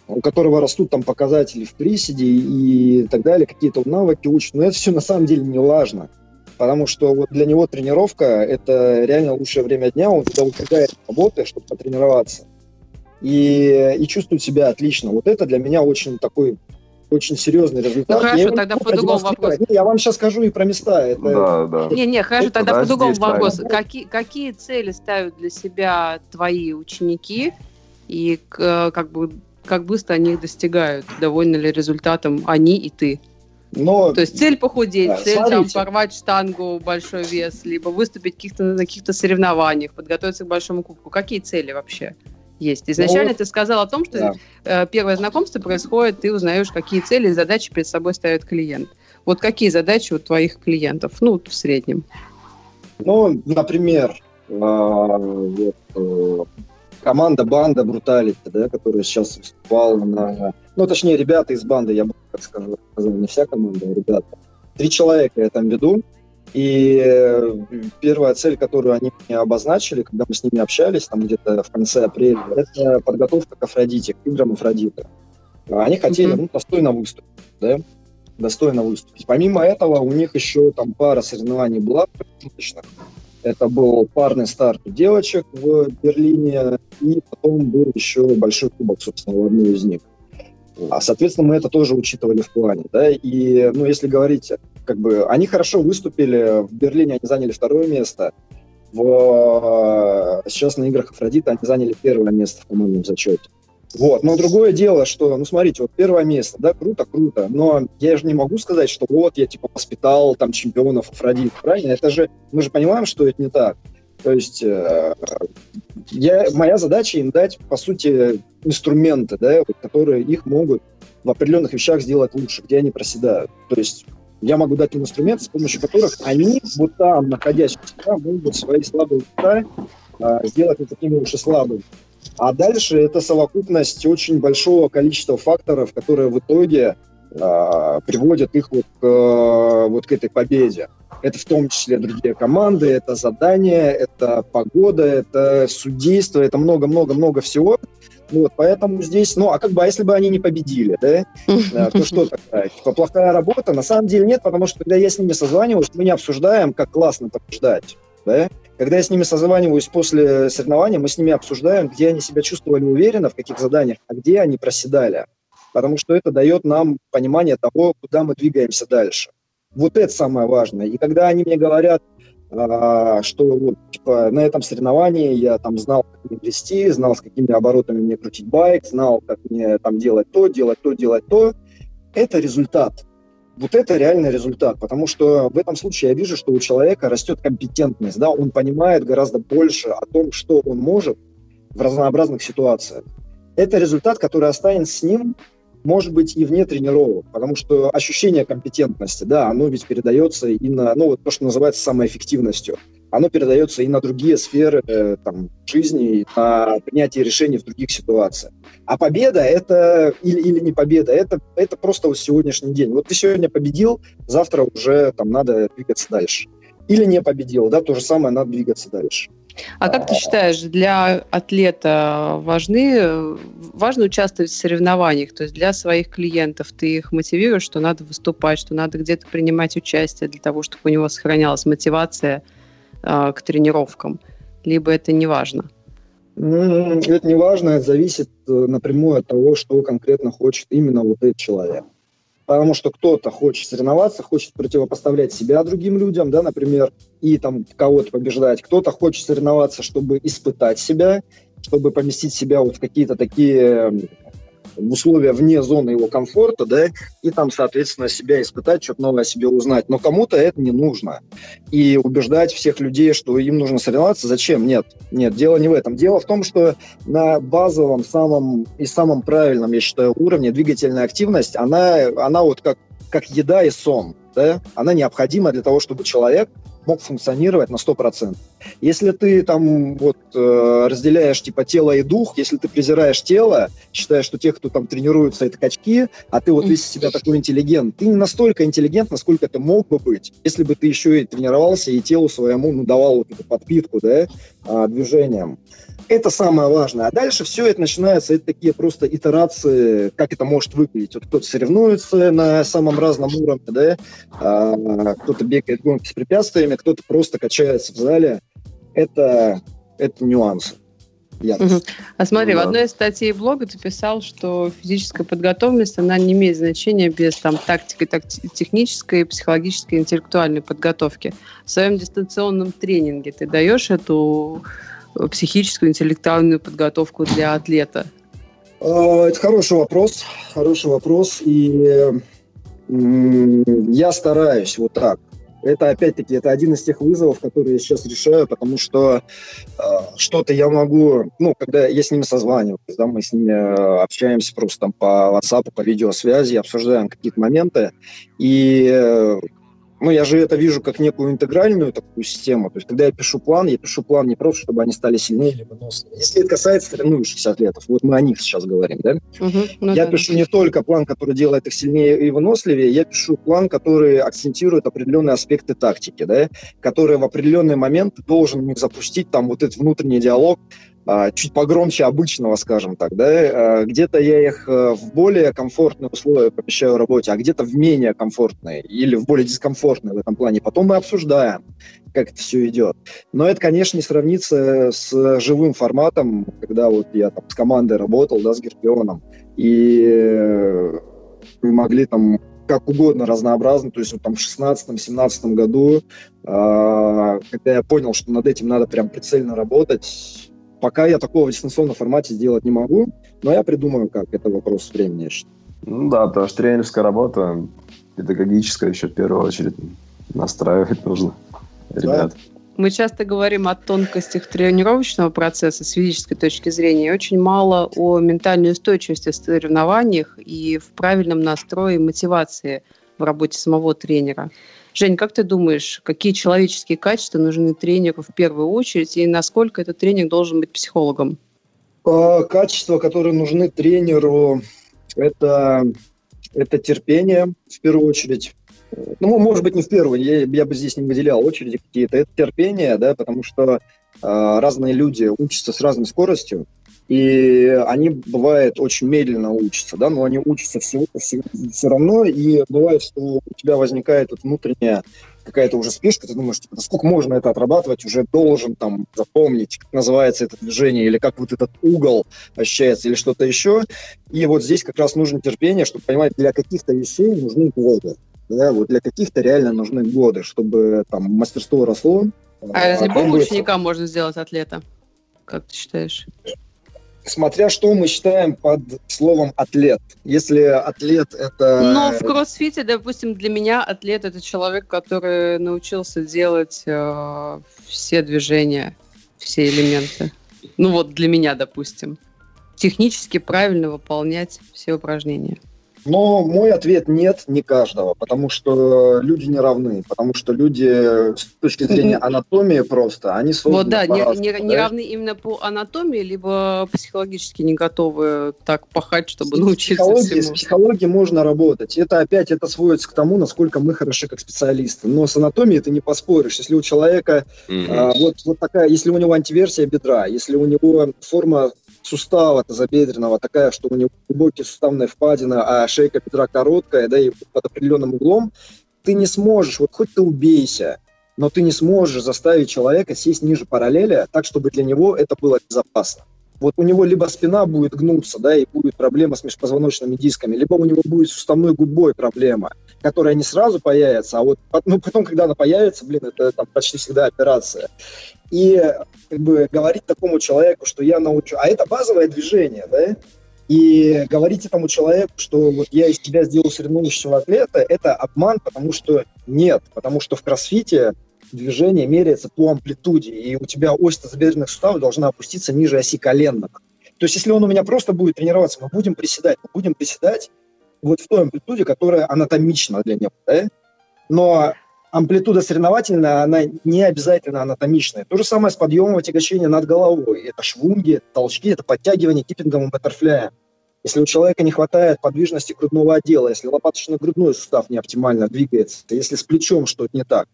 у которого растут там показатели в приседе и так далее, какие-то навыки учат. Но это все на самом деле не важно. Потому что вот для него тренировка – это реально лучшее время дня. Он туда убегает работы, чтобы потренироваться. И, и чувствует себя отлично. Вот это для меня очень такой очень серьезный результат. Ну хорошо, тогда по-другому вопрос. Не, я вам сейчас скажу и про места. Это... Да, да. Не, не, хорошо, тогда по-другому вопрос. Какие, какие цели ставят для себя твои ученики и как бы как быстро они их достигают, довольны ли результатом они и ты. Но, То есть цель похудеть, да, цель там, порвать штангу, большой вес, либо выступить каких-то, на каких-то соревнованиях, подготовиться к большому кубку. Какие цели вообще есть? Изначально ну, ты сказал о том, что да. э, первое знакомство происходит, ты узнаешь, какие цели и задачи перед собой ставит клиент. Вот какие задачи у твоих клиентов, ну, в среднем? Ну, например, э, вот, э, команда, банда Бруталити, да, которая сейчас выступала на... Ну, точнее, ребята из банды, я бы так скажу, сказал, не вся команда, а ребята. Три человека я там веду, и э, первая цель, которую они мне обозначили, когда мы с ними общались, там где-то в конце апреля, это подготовка к Афродите, к играм Афродиты. Они хотели, mm-hmm. ну, достойно выступить, да, достойно выступить. Помимо этого, у них еще там пара соревнований была промежуточных. Это был парный старт девочек в Берлине, и потом был еще большой кубок, собственно, в одной из них. А, соответственно, мы это тоже учитывали в плане, да, и, ну, если говорить, как бы, они хорошо выступили, в Берлине они заняли второе место, в, сейчас на играх Афродита они заняли первое место в командном зачете. Вот. Но другое дело, что, ну, смотрите, вот первое место, да, круто, круто, но я же не могу сказать, что вот я, типа, воспитал там чемпионов Афродит, правильно? Это же, мы же понимаем, что это не так. То есть э, я, моя задача им дать, по сути, инструменты, да, которые их могут в определенных вещах сделать лучше, где они проседают. То есть я могу дать им инструменты, с помощью которых они вот там, находясь у себя, могут свои слабые места э, сделать не такими уж и слабыми. А дальше это совокупность очень большого количества факторов, которые в итоге э, приводят их вот к, вот к этой победе. Это в том числе другие команды, это задания, это погода, это судейство, это много-много-много всего. Вот, поэтому здесь, ну, а как бы, а если бы они не победили, да, э, то что такая, типа, плохая работа? На самом деле нет, потому что, когда я с ними созваниваюсь, мы не обсуждаем, как классно побеждать, да, Когда я с ними созваниваюсь после соревнования, мы с ними обсуждаем, где они себя чувствовали уверенно, в каких заданиях, а где они проседали. Потому что это дает нам понимание того, куда мы двигаемся дальше. Вот это самое важное. И когда они мне говорят, а, что вот, типа, на этом соревновании я там знал, как мне вести, знал, с какими оборотами мне крутить байк, знал, как мне там делать то, делать то, делать то. Это результат. Вот это реальный результат, потому что в этом случае я вижу, что у человека растет компетентность, да, он понимает гораздо больше о том, что он может в разнообразных ситуациях. Это результат, который останется с ним может быть и вне тренировок, потому что ощущение компетентности, да, оно ведь передается и на, ну, вот то, что называется самоэффективностью, оно передается и на другие сферы э, там, жизни, на принятие решений в других ситуациях. А победа это или, или не победа, это, это просто вот сегодняшний день. Вот ты сегодня победил, завтра уже там надо двигаться дальше. Или не победил, да, то же самое, надо двигаться дальше. А как ты считаешь, для атлета важны, важно участвовать в соревнованиях? То есть для своих клиентов ты их мотивируешь, что надо выступать, что надо где-то принимать участие для того, чтобы у него сохранялась мотивация э, к тренировкам? Либо это не важно? Это не важно, это зависит э, напрямую от того, что конкретно хочет именно вот этот человек потому что кто-то хочет соревноваться, хочет противопоставлять себя другим людям, да, например, и там кого-то побеждать. Кто-то хочет соревноваться, чтобы испытать себя, чтобы поместить себя вот в какие-то такие в условия вне зоны его комфорта, да, и там, соответственно, себя испытать, что-то новое о себе узнать. Но кому-то это не нужно. И убеждать всех людей, что им нужно соревноваться, зачем? Нет, нет, дело не в этом. Дело в том, что на базовом, самом и самом правильном, я считаю, уровне двигательная активность, она, она вот как, как еда и сон, да, она необходима для того, чтобы человек мог функционировать на 100%. Если ты там вот э, разделяешь типа тело и дух, если ты презираешь тело, считаешь, что те, кто там тренируются, это качки, а ты вот весь себя такой интеллигент, ты не настолько интеллигент, насколько ты мог бы быть, если бы ты еще и тренировался и телу своему ну, давал вот эту подпитку, да, а, движением. Это самое важное. А дальше все это начинается, это такие просто итерации, как это может выглядеть. Вот кто-то соревнуется на самом разном уровне, да, а, кто-то бегает гонки с препятствиями, кто-то просто качается в зале. Это, это нюансы. Угу. А смотри, да. в одной из статей блога ты писал, что физическая подготовленность, она не имеет значения без там тактики, так, технической, психологической, интеллектуальной подготовки. В своем дистанционном тренинге ты даешь эту психическую, интеллектуальную подготовку для атлета? А, это хороший вопрос, хороший вопрос, и я стараюсь вот так. Это опять-таки это один из тех вызовов, которые я сейчас решаю, потому что э, что-то я могу, ну, когда я с ними созваниваюсь, да, мы с ними общаемся просто там по WhatsApp, по видеосвязи, обсуждаем какие-то моменты, и э, ну, я же это вижу как некую интегральную такую систему. То есть, когда я пишу план, я пишу план не просто, чтобы они стали сильнее или выносливее. Если это касается тренирующихся атлетов, вот мы о них сейчас говорим, да? Угу, ну я да. пишу не только план, который делает их сильнее и выносливее, я пишу план, который акцентирует определенные аспекты тактики, да, который в определенный момент должен запустить там вот этот внутренний диалог чуть погромче обычного, скажем так, да, а, где-то я их э, в более комфортные условия помещаю в работе, а где-то в менее комфортные или в более дискомфортные в этом плане. Потом мы обсуждаем, как это все идет. Но это, конечно, не сравнится с живым форматом, когда вот я там с командой работал, да, с Герпионом, и мы могли там как угодно разнообразно. То есть вот там в 16-17 году, э, когда я понял, что над этим надо прям прицельно работать, Пока я такого в дистанционном формате сделать не могу, но я придумаю, как. Это вопрос времени, я считаю. Ну да, потому что тренерская работа, педагогическая еще в первую очередь настраивать нужно ребят. Да. Мы часто говорим о тонкостях тренировочного процесса с физической точки зрения, и очень мало о ментальной устойчивости в соревнованиях и в правильном настрое и мотивации в работе самого тренера. Жень, как ты думаешь, какие человеческие качества нужны тренеру в первую очередь и насколько этот тренер должен быть психологом? А, качества, которые нужны тренеру, это, это терпение в первую очередь. Ну, может быть, не в первую, я, я бы здесь не выделял очереди какие-то. Это терпение, да, потому что э, разные люди учатся с разной скоростью. И они, бывает, очень медленно учатся, да, но они учатся все, все, все равно, и бывает, что у тебя возникает вот внутренняя какая-то уже спешка, ты думаешь, типа, сколько можно это отрабатывать, уже должен там запомнить, как называется это движение, или как вот этот угол ощущается, или что-то еще. И вот здесь как раз нужно терпение, чтобы понимать, для каких-то вещей нужны годы. Да, вот для каких-то реально нужны годы, чтобы там мастерство росло. А из любого ученика можно сделать атлета? Как ты считаешь? Смотря что мы считаем под словом атлет. Если атлет это... Но в кроссфите, допустим, для меня атлет это человек, который научился делать э, все движения, все элементы. Ну вот для меня, допустим. Технически правильно выполнять все упражнения. Но мой ответ нет, не каждого, потому что люди не равны, потому что люди с точки зрения анатомии просто, они созданы Вот да, не, не, не равны именно по анатомии, либо психологически не готовы так пахать, чтобы с научиться всему. С психологией можно работать. Это опять, это сводится к тому, насколько мы хороши как специалисты. Но с анатомией ты не поспоришь. Если у человека mm-hmm. а, вот, вот такая, если у него антиверсия бедра, если у него форма сустава тазобедренного такая, что у него глубокие суставная впадина, а шейка бедра короткая, да, и под определенным углом, ты не сможешь, вот хоть ты убейся, но ты не сможешь заставить человека сесть ниже параллеля так, чтобы для него это было безопасно. Вот у него либо спина будет гнуться, да, и будет проблема с межпозвоночными дисками, либо у него будет суставной губой проблема, которая не сразу появится, а вот ну, потом, когда она появится, блин, это там, почти всегда операция. И как бы говорить такому человеку, что я научу, а это базовое движение, да, и говорить этому человеку, что вот я из тебя сделал соревнующего атлета, это обман, потому что нет, потому что в кроссфите движение меряется по амплитуде, и у тебя ось тазобедренных суставов должна опуститься ниже оси коленных. То есть если он у меня просто будет тренироваться, мы будем приседать, мы будем приседать вот в той амплитуде, которая анатомична для него, да? Но амплитуда соревновательная, она не обязательно анатомичная. То же самое с подъемом отягощения над головой. Это швунги, толчки, это подтягивание киппингом и баттерфляем. Если у человека не хватает подвижности грудного отдела, если лопаточно-грудной сустав не оптимально двигается, если с плечом что-то не так,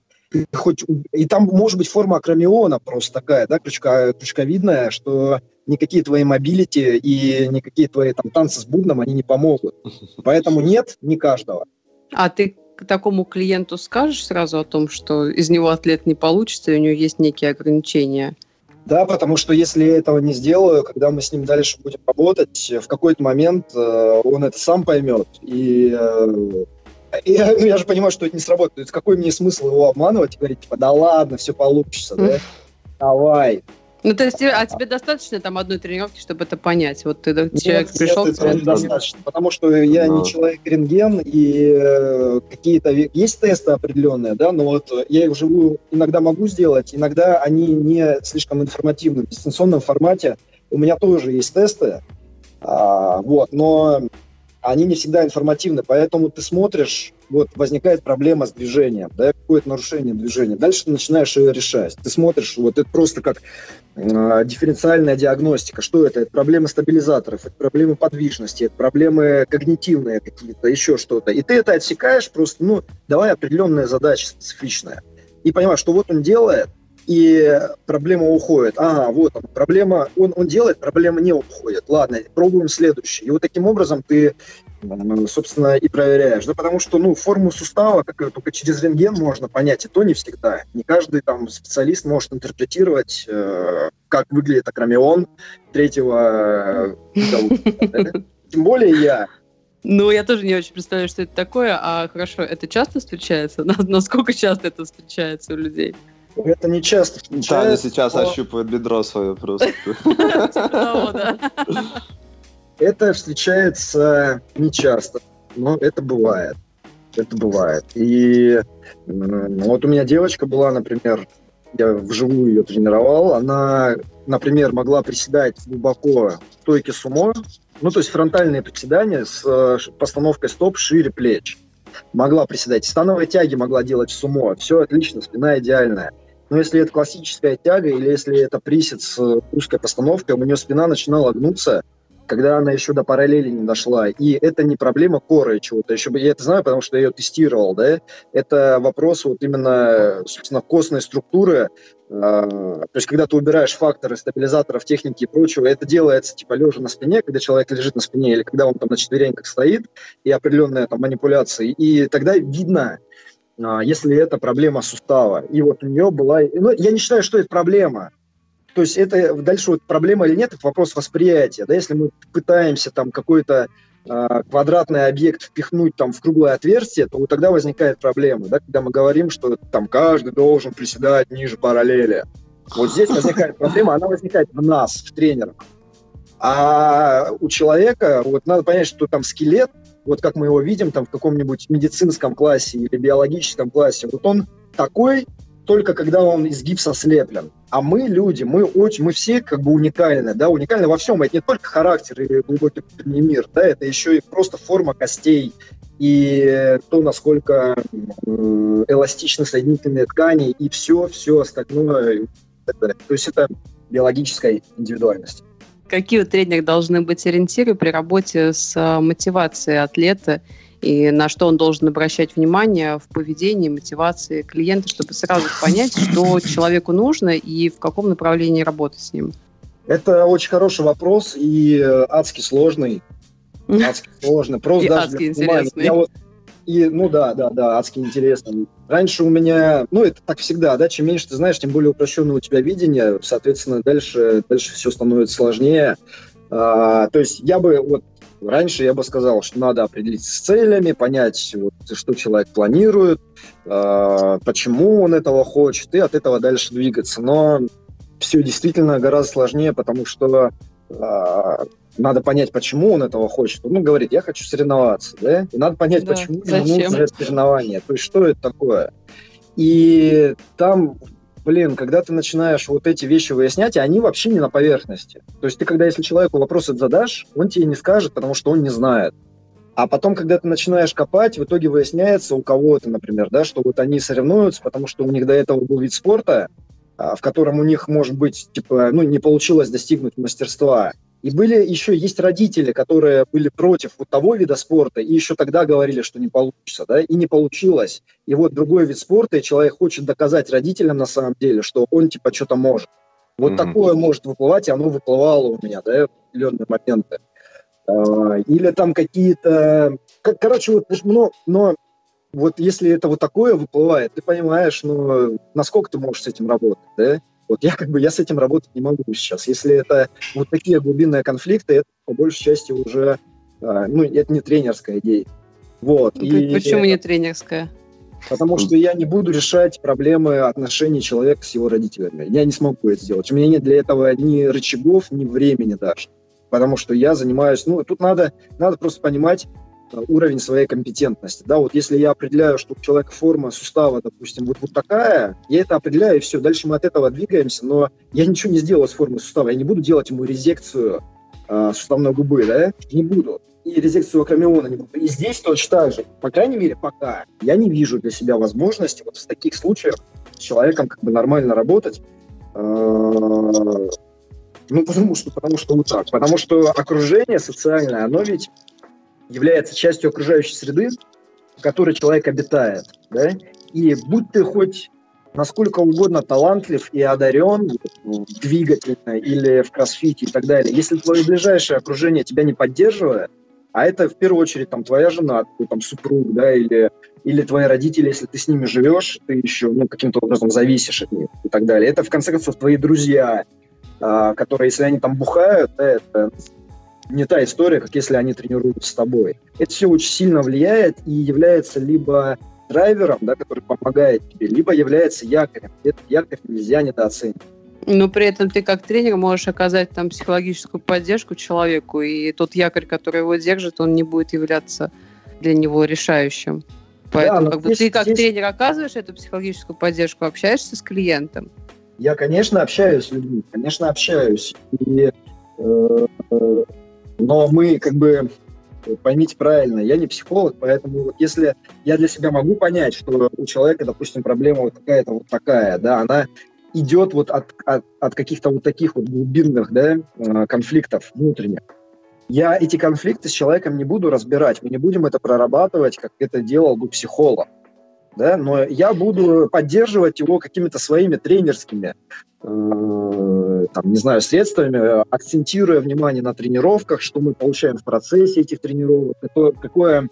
хоть, и там может быть форма акромиона просто такая, да, крючка, крючковидная, что никакие твои mobility и никакие твои там танцы с бубном, они не помогут. Поэтому нет, не каждого. А ты к такому клиенту скажешь сразу о том, что из него атлет не получится, и у него есть некие ограничения? Да, потому что если я этого не сделаю, когда мы с ним дальше будем работать, в какой-то момент э, он это сам поймет. И э, я, ну, я же понимаю, что это не сработает. Какой мне смысл его обманывать и говорить, типа, да ладно, все получится, да? Давай. Ну, то есть, а тебе достаточно там одной тренировки, чтобы это понять? Вот ты нет, человек нет, пришел... Нет, это недостаточно, потому что я но. не человек рентген, и э, какие-то... Есть тесты определенные, да, но вот я их живую иногда могу сделать, иногда они не слишком информативны. В дистанционном формате у меня тоже есть тесты, а, вот, но они не всегда информативны, поэтому ты смотришь, вот возникает проблема с движением, да, какое-то нарушение движения. Дальше ты начинаешь ее решать. Ты смотришь, вот это просто как э, дифференциальная диагностика. Что это? Это проблемы стабилизаторов, это проблемы подвижности, это проблемы когнитивные какие-то, еще что-то. И ты это отсекаешь просто, ну, давай определенная задача специфичная. И понимаешь, что вот он делает, и проблема уходит. Ага, вот он, проблема, он, он делает, проблема не уходит. Ладно, пробуем следующий. И вот таким образом ты, собственно, и проверяешь. Да, потому что, ну, форму сустава как, только через рентген можно понять, и то не всегда. Не каждый там специалист может интерпретировать, э, как выглядит акромион третьего э, Тем более я. Ну, я тоже не очень представляю, что это такое. А хорошо, это часто встречается? Насколько часто это встречается у людей? Это не часто встречается. Таня сейчас но... ощупывает бедро свое просто. Это встречается не часто, но это бывает. Это бывает. И вот у меня девочка была, например, я вживую ее тренировал, она, например, могла приседать глубоко в стойке сумо, ну, то есть фронтальные приседания с э, постановкой стоп шире плеч. Могла приседать. Становые тяги могла делать в сумо. Все отлично, спина идеальная. Но если это классическая тяга или если это присед с узкой постановкой, у нее спина начинала гнуться, когда она еще до параллели не дошла. И это не проблема коры чего-то. Еще я это знаю, потому что я ее тестировал, да. Это вопрос вот именно, собственно, костной структуры. А, то есть, когда ты убираешь факторы стабилизаторов, техники и прочего, это делается типа лежа на спине, когда человек лежит на спине, или когда он там на четвереньках стоит, и определенные там манипуляции. И тогда видно, если это проблема сустава. И вот у нее была... Ну, я не считаю, что это проблема. То есть это дальше вот проблема или нет, это вопрос восприятия. Да? Если мы пытаемся там какой-то э, квадратный объект впихнуть там в круглое отверстие, то вот тогда возникает проблема, да? когда мы говорим, что там каждый должен приседать ниже параллели. Вот здесь возникает проблема, она возникает в нас, в тренерах. А у человека, вот надо понять, что там скелет, вот как мы его видим там в каком-нибудь медицинском классе или биологическом классе, вот он такой, только когда он из гипса слеплен. А мы люди, мы очень, мы все как бы уникальны, да, уникальны во всем. Это не только характер или глубокий внутренний мир, да, это еще и просто форма костей и то, насколько эластичны соединительные ткани и все, все остальное. То есть это биологическая индивидуальность. Какие у тренера должны быть ориентиры при работе с а, мотивацией атлета и на что он должен обращать внимание в поведении, мотивации клиента, чтобы сразу понять, что человеку нужно и в каком направлении работать с ним? Это очень хороший вопрос и э, адски сложный. Адски сложный. Просто и даже адски интересный. Я вот, и, ну да, да, да, адски интересно. Раньше у меня, ну это так всегда, да, чем меньше ты знаешь, тем более упрощенное у тебя видение, соответственно, дальше, дальше все становится сложнее. А, то есть я бы вот Раньше я бы сказал, что надо определиться с целями, понять, вот, что человек планирует, э, почему он этого хочет, и от этого дальше двигаться. Но все действительно гораздо сложнее, потому что надо понять, почему он этого хочет. Он говорит, я хочу соревноваться, да? И надо понять, да, почему ему нужно соревнование. То есть, что это такое? И там блин, когда ты начинаешь вот эти вещи выяснять, они вообще не на поверхности. То есть ты, когда если человеку вопросы задашь, он тебе не скажет, потому что он не знает. А потом, когда ты начинаешь копать, в итоге выясняется у кого-то, например, да, что вот они соревнуются, потому что у них до этого был вид спорта, а, в котором у них, может быть, типа, ну, не получилось достигнуть мастерства. И были еще есть родители, которые были против вот того вида спорта, и еще тогда говорили, что не получится, да, и не получилось. И вот другой вид спорта, и человек хочет доказать родителям на самом деле, что он типа что-то может. Вот mm-hmm. такое может выплывать, и оно выплывало у меня, да, в определенные моменты. А, или там какие-то... Короче, вот, но, но вот если это вот такое выплывает, ты понимаешь, ну, насколько ты можешь с этим работать, да? Вот я как бы я с этим работать не могу сейчас. Если это вот такие глубинные конфликты, это по большей части уже, а, ну, это не тренерская идея. Вот. И, Почему не тренерская? Потому что я не буду решать проблемы отношений человека с его родителями. Я не смогу это сделать. У меня нет для этого ни рычагов, ни времени даже. Потому что я занимаюсь... Ну, тут надо, надо просто понимать, уровень своей компетентности. Да, вот если я определяю, что у человека форма сустава, допустим, вот, вот такая, я это определяю, и все, дальше мы от этого двигаемся, но я ничего не сделаю с формой сустава, я не буду делать ему резекцию э, суставной губы, да, не буду. И резекцию акромиона не буду. И здесь точно так же, по крайней мере, пока я не вижу для себя возможности вот в таких случаях с человеком как бы нормально работать, э, ну, потому что, потому что вот так. Потому что окружение социальное, оно ведь является частью окружающей среды, в которой человек обитает. Да? И будь ты хоть насколько угодно талантлив и одарен двигательно или в кроссфите и так далее, если твое ближайшее окружение тебя не поддерживает, а это в первую очередь там твоя жена, твой там супруг, да, или, или твои родители, если ты с ними живешь, ты еще ну, каким-то образом зависишь от них и так далее. Это в конце концов твои друзья, а, которые, если они там бухают, это не та история, как если они тренируются с тобой. Это все очень сильно влияет и является либо драйвером, да, который помогает тебе, либо является якорем. Этот якорь нельзя недооценить. Но при этом ты как тренер можешь оказать там психологическую поддержку человеку, и тот якорь, который его держит, он не будет являться для него решающим. Поэтому да, как бы, ты как здесь... тренер оказываешь эту психологическую поддержку, общаешься с клиентом. Я, конечно, общаюсь с людьми, конечно, общаюсь. И э, но мы как бы поймите правильно, я не психолог, поэтому вот если я для себя могу понять, что у человека, допустим, проблема вот какая-то вот такая, да, она идет вот от, от, от каких-то вот таких вот глубинных, да, э, конфликтов внутренних, я эти конфликты с человеком не буду разбирать, мы не будем это прорабатывать, как это делал бы психолог. Да? Но я буду поддерживать его какими-то своими тренерскими, э, там, не знаю, средствами, акцентируя внимание на тренировках, что мы получаем в процессе этих тренировок, какое, какое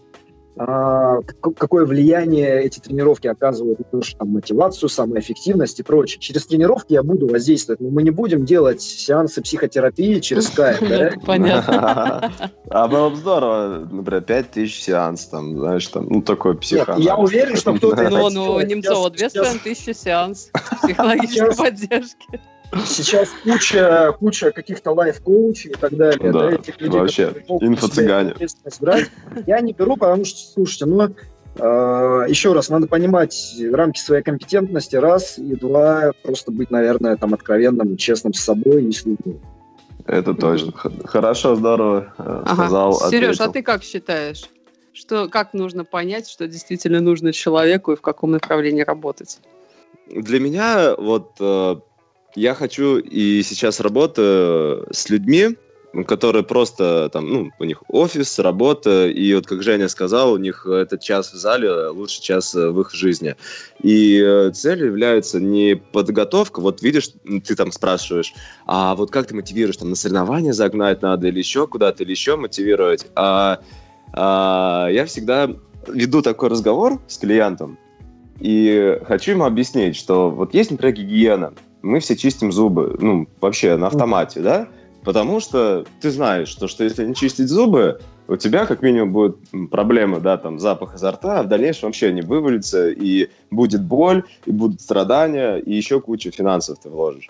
какое влияние эти тренировки оказывают на нашу там, мотивацию, самоэффективность и прочее. Через тренировки я буду воздействовать, но мы не будем делать сеансы психотерапии через скайп, да? Понятно. А было бы здорово, например, 5000 сеанс, там, знаешь, там, ну, такой психоанализ. Я уверен, что кто-то Ну, ну, Немцова, 2500 сеанс психологической поддержки. Сейчас куча, куча каких-то лайф-коучей и так далее. Да, да этих людей, вообще, инфо-цыгане. Я не беру, потому что, слушайте, ну, э, еще раз, надо понимать рамки своей компетентности, раз, и два, просто быть, наверное, там откровенным, честным с собой и с людьми. Это точно. Хорошо, здорово э, ага. сказал. Сереж, а ты как считаешь? Что, как нужно понять, что действительно нужно человеку и в каком направлении работать? Для меня вот э, я хочу и сейчас работаю с людьми, которые просто там, ну, у них офис, работа, и вот как Женя сказал, у них этот час в зале лучший час в их жизни. И э, цель является не подготовка, вот видишь, ты там спрашиваешь, а вот как ты мотивируешь, там, на соревнования загнать надо или еще куда-то, или еще мотивировать, а, а я всегда веду такой разговор с клиентом, и хочу ему объяснить, что вот есть, например, гигиена, мы все чистим зубы, ну, вообще на автомате, да? Потому что ты знаешь, что, что если не чистить зубы, у тебя как минимум будет проблема, да, там, запах изо рта, а в дальнейшем вообще не вывалится, и будет боль, и будут страдания, и еще кучу финансов ты вложишь.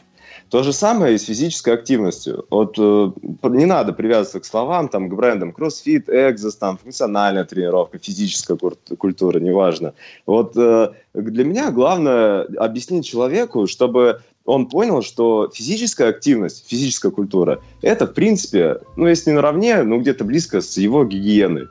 То же самое и с физической активностью. Вот э, не надо привязываться к словам, там, к брендам CrossFit, Exos, там, функциональная тренировка, физическая культура, неважно. Вот э, для меня главное объяснить человеку, чтобы он понял, что физическая активность, физическая культура, это, в принципе, ну, если не наравне, ну, где-то близко с его гигиеной,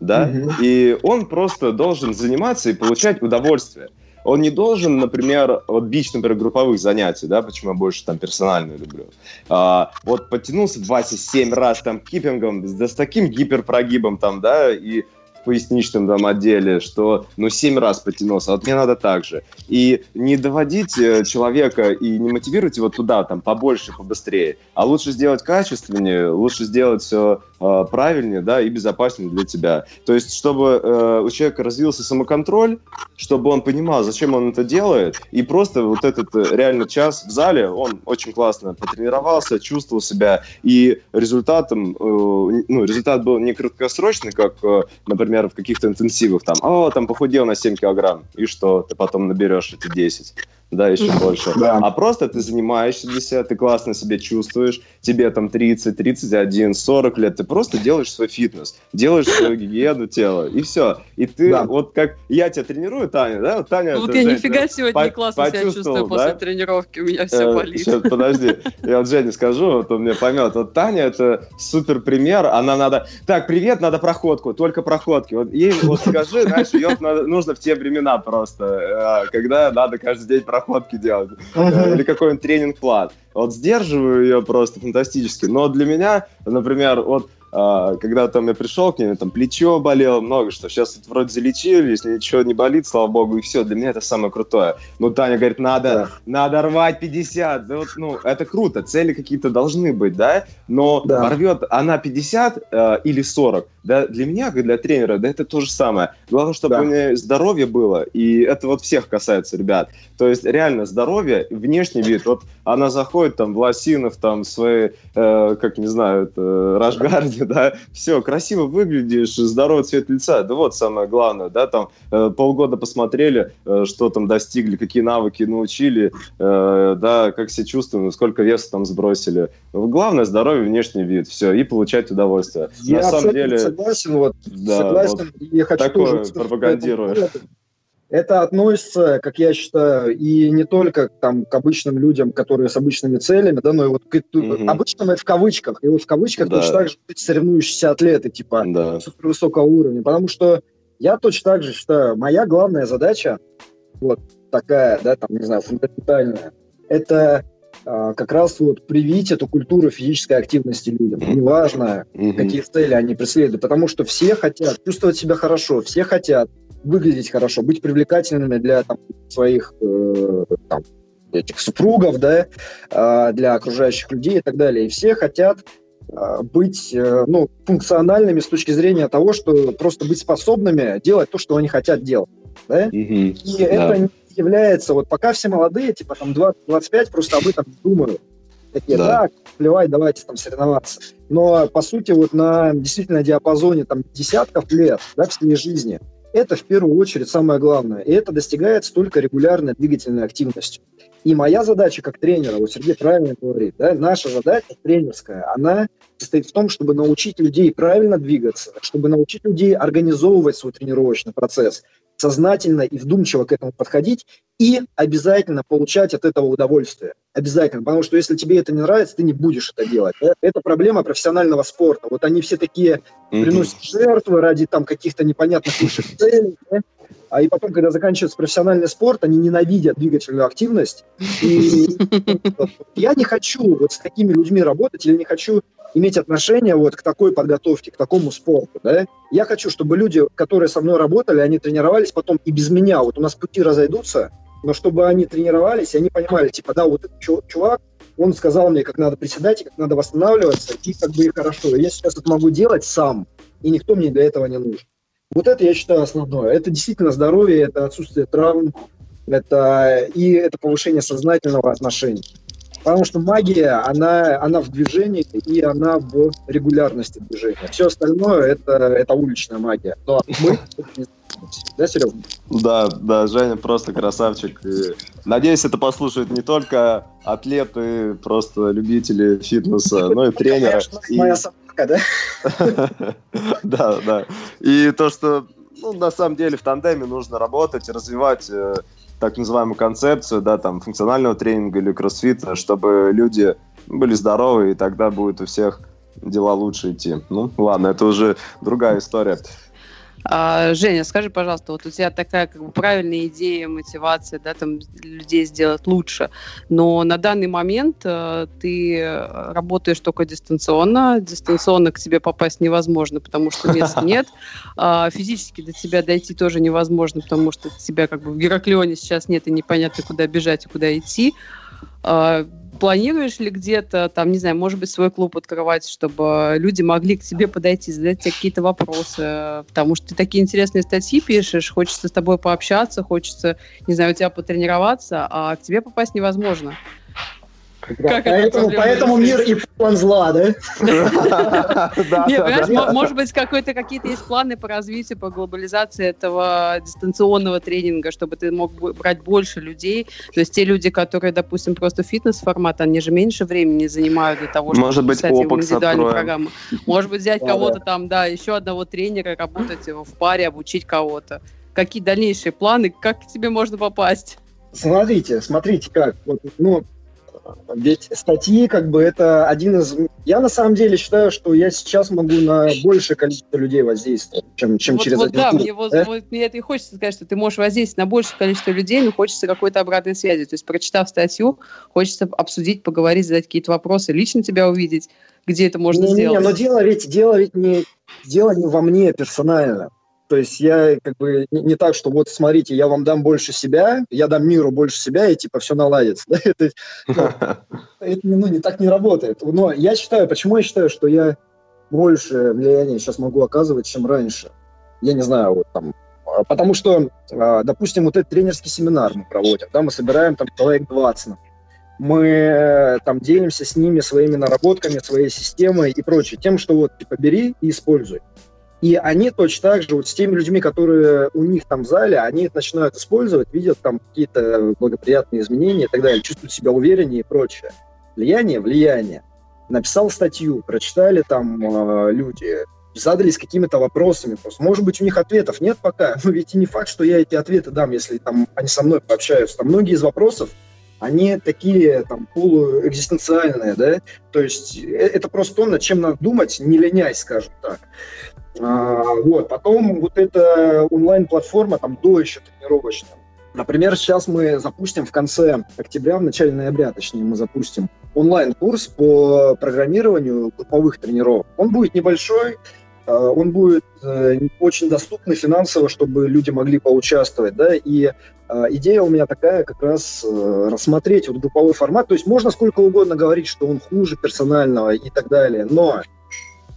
да, угу. и он просто должен заниматься и получать удовольствие. Он не должен, например, вот бич, например, групповых занятий, да, почему я больше там персональную люблю. А, вот подтянулся Вася 7 раз там кипингом, да с таким гиперпрогибом там, да, и в поясничном там отделе, что ну семь раз потянулся, а вот мне надо так же. И не доводить э, человека и не мотивировать его туда, там, побольше, побыстрее, а лучше сделать качественнее, лучше сделать все э, правильнее, да, и безопаснее для тебя. То есть, чтобы э, у человека развился самоконтроль, чтобы он понимал, зачем он это делает, и просто вот этот э, реально час в зале, он очень классно потренировался, чувствовал себя, и результатом, э, ну, результат был не краткосрочный, как, э, например, в каких-то интенсивах, там, о, там похудел на 7 килограмм, и что, ты потом наберешь эти 10 да, еще больше. Да. А просто ты занимаешься для себя, ты классно себя чувствуешь, тебе там 30, 31, 40 лет, ты просто делаешь свой фитнес, делаешь свою гигиену тела, и все. И ты, да. вот как я тебя тренирую, Таня, да, вот Таня... Вот я нифига сегодня по- не классно себя чувствую да? после тренировки, у меня все э, болит. Сейчас, подожди, я вот Жене скажу, вот он мне поймет. Вот Таня это супер пример, она надо... Так, привет, надо проходку, только проходки. Вот ей вот скажи, знаешь, ее нужно в те времена просто, э, когда надо каждый день проходку проходки делать, uh-huh. или какой-нибудь тренинг-план. Вот сдерживаю ее просто фантастически. Но для меня, например, вот когда там я пришел к ней, там плечо болело, много что. Сейчас вроде залечили, если ничего не болит, слава богу, и все. Для меня это самое крутое. Ну, Таня говорит, надо, да. надо рвать 50. Да вот, ну, это круто, цели какие-то должны быть, да? Но да. порвет она 50 э, или 40, да, для меня, как для тренера, да, это то же самое. Главное, чтобы да. у нее здоровье было, и это вот всех касается, ребят. То есть реально здоровье, внешний вид, вот она заходит там в лосинов, там свои, э, как не знаю, это, рашгарде, да, все, красиво выглядишь, здоровый цвет лица, да вот самое главное, да, там э, полгода посмотрели, э, что там достигли, какие навыки научили, э, да, как себя чувствуем, сколько веса там сбросили. Главное здоровье, внешний вид, все, и получать удовольствие. Я На самом деле, согласен, вот, да, согласен, вот я хочу такое тоже пропагандирую. Это относится, как я считаю, и не только там, к обычным людям, которые с обычными целями, да, но и вот к угу. обычным это в кавычках. И вот в кавычках да. точно так же соревнующиеся атлеты, типа да. супервысокого уровня. Потому что я точно так же считаю, моя главная задача, вот такая, да, там, не знаю, фундаментальная, это а, как раз вот привить эту культуру физической активности людям. Неважно, mm-hmm. какие цели они преследуют, потому что все хотят чувствовать себя хорошо, все хотят выглядеть хорошо, быть привлекательными для там, своих э, там, этих супругов, да, э, для окружающих людей и так далее. И все хотят э, быть э, ну, функциональными с точки зрения того, что просто быть способными делать то, что они хотят делать. Да? Mm-hmm. И да. это не является, вот пока все молодые, типа там 20-25, просто об этом думают. Такие, да. да, плевать, давайте там соревноваться. Но, по сути, вот на действительно диапазоне там десятков лет, да, всей жизни, это в первую очередь самое главное. И это достигается только регулярной двигательной активностью. И моя задача как тренера, вот Сергей правильно говорит, да, наша задача тренерская, она состоит в том, чтобы научить людей правильно двигаться, чтобы научить людей организовывать свой тренировочный процесс, сознательно и вдумчиво к этому подходить и обязательно получать от этого удовольствие. Обязательно. Потому что если тебе это не нравится, ты не будешь это делать. Это проблема профессионального спорта. Вот они все такие приносят жертвы ради там каких-то непонятных высших целей. Да? А и потом, когда заканчивается профессиональный спорт, они ненавидят двигательную активность. И я не хочу вот с такими людьми работать или не хочу иметь отношение вот к такой подготовке, к такому спорту, да. Я хочу, чтобы люди, которые со мной работали, они тренировались потом и без меня. Вот у нас пути разойдутся, но чтобы они тренировались, и они понимали, типа, да, вот этот чувак, он сказал мне, как надо приседать, и как надо восстанавливаться, и как бы и хорошо. Я сейчас это могу делать сам, и никто мне для этого не нужен. Вот это, я считаю, основное. Это действительно здоровье, это отсутствие травм, это и это повышение сознательного отношения. Потому что магия, она, она в движении и она в регулярности движения. Все остальное это, это уличная магия. Но мы да, Серега? Да, да, Женя просто красавчик. И, надеюсь, это послушают не только атлеты, просто любители фитнеса, но и тренеры. Моя собака, да? Да, да. И то, что ну, на самом деле в тандеме нужно работать, развивать э, так называемую концепцию, да, там, функционального тренинга или кроссфита, чтобы люди были здоровы, и тогда будет у всех дела лучше идти. Ну, ладно, это уже другая история. А, Женя, скажи, пожалуйста, вот у тебя такая как бы правильная идея, мотивация, да, там людей сделать лучше, но на данный момент э, ты работаешь только дистанционно, дистанционно к тебе попасть невозможно, потому что мест нет, а физически до тебя дойти тоже невозможно, потому что тебя как бы в Гераклионе сейчас нет и непонятно, куда бежать и куда идти. А, планируешь ли где-то, там, не знаю, может быть, свой клуб открывать, чтобы люди могли к тебе подойти, задать тебе какие-то вопросы, потому что ты такие интересные статьи пишешь, хочется с тобой пообщаться, хочется, не знаю, у тебя потренироваться, а к тебе попасть невозможно. Как поэтому, поэтому мир и полон зла, да? Нет, может быть, какие-то есть планы по развитию, по глобализации этого дистанционного тренинга, чтобы ты мог брать больше людей. То есть те люди, которые, допустим, просто фитнес-формат, они же меньше времени занимают для того, чтобы может быть, индивидуальную программу. Может быть, взять кого-то там, да, еще одного тренера, работать в паре, обучить кого-то. Какие дальнейшие планы, как к тебе можно попасть? Смотрите, смотрите как. Вот, ну, ведь статьи, как бы, это один из... Я на самом деле считаю, что я сейчас могу на большее количество людей воздействовать, чем, чем вот, через вот, один да, мне, вот, да? Вот, мне это и хочется сказать, что ты можешь воздействовать на большее количество людей, но хочется какой-то обратной связи. То есть, прочитав статью, хочется обсудить, поговорить, задать какие-то вопросы, лично тебя увидеть, где это можно не, сделать. Не, но дело ведь, дело ведь не, дело не во мне персонально. То есть я как бы не, не так, что вот смотрите, я вам дам больше себя, я дам миру больше себя, и типа все наладится. Да? Это, ну, это ну, не так не работает. Но я считаю, почему я считаю, что я больше влияния сейчас могу оказывать, чем раньше. Я не знаю, вот там, а, потому что, а, допустим, вот этот тренерский семинар мы проводим, да, мы собираем там человек 20, мы э, там делимся с ними своими наработками, своей системой и прочее, тем, что вот типа бери и используй. И они точно так же вот с теми людьми, которые у них там в зале, они это начинают использовать, видят там какие-то благоприятные изменения и так далее, чувствуют себя увереннее и прочее. Влияние, влияние. Написал статью, прочитали там э, люди, задались какими-то вопросами. Просто, может быть, у них ответов нет пока, но ведь и не факт, что я эти ответы дам, если там они со мной пообщаются. Там многие из вопросов, они такие там полуэкзистенциальные, да, то есть э, это просто то, над чем надо думать, не ленясь, скажем так. А, вот. Потом вот эта онлайн-платформа, там, до еще тренировочная, Например, сейчас мы запустим в конце октября, в начале ноября, точнее, мы запустим онлайн-курс по программированию групповых тренировок. Он будет небольшой, э, он будет э, очень доступный финансово, чтобы люди могли поучаствовать, да, и э, идея у меня такая как раз рассмотреть вот групповой формат, то есть можно сколько угодно говорить, что он хуже персонального и так далее, но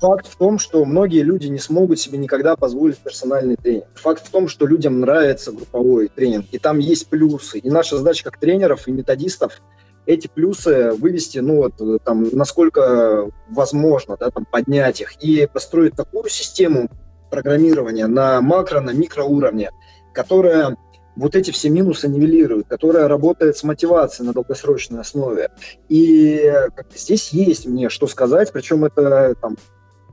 факт в том, что многие люди не смогут себе никогда позволить персональный тренинг. Факт в том, что людям нравится групповой тренинг, и там есть плюсы. И наша задача как тренеров и методистов эти плюсы вывести, ну вот там, насколько возможно, да, там, поднять их и построить такую систему программирования на макро, на микроуровне, которая вот эти все минусы нивелирует, которая работает с мотивацией на долгосрочной основе. И здесь есть мне что сказать, причем это там,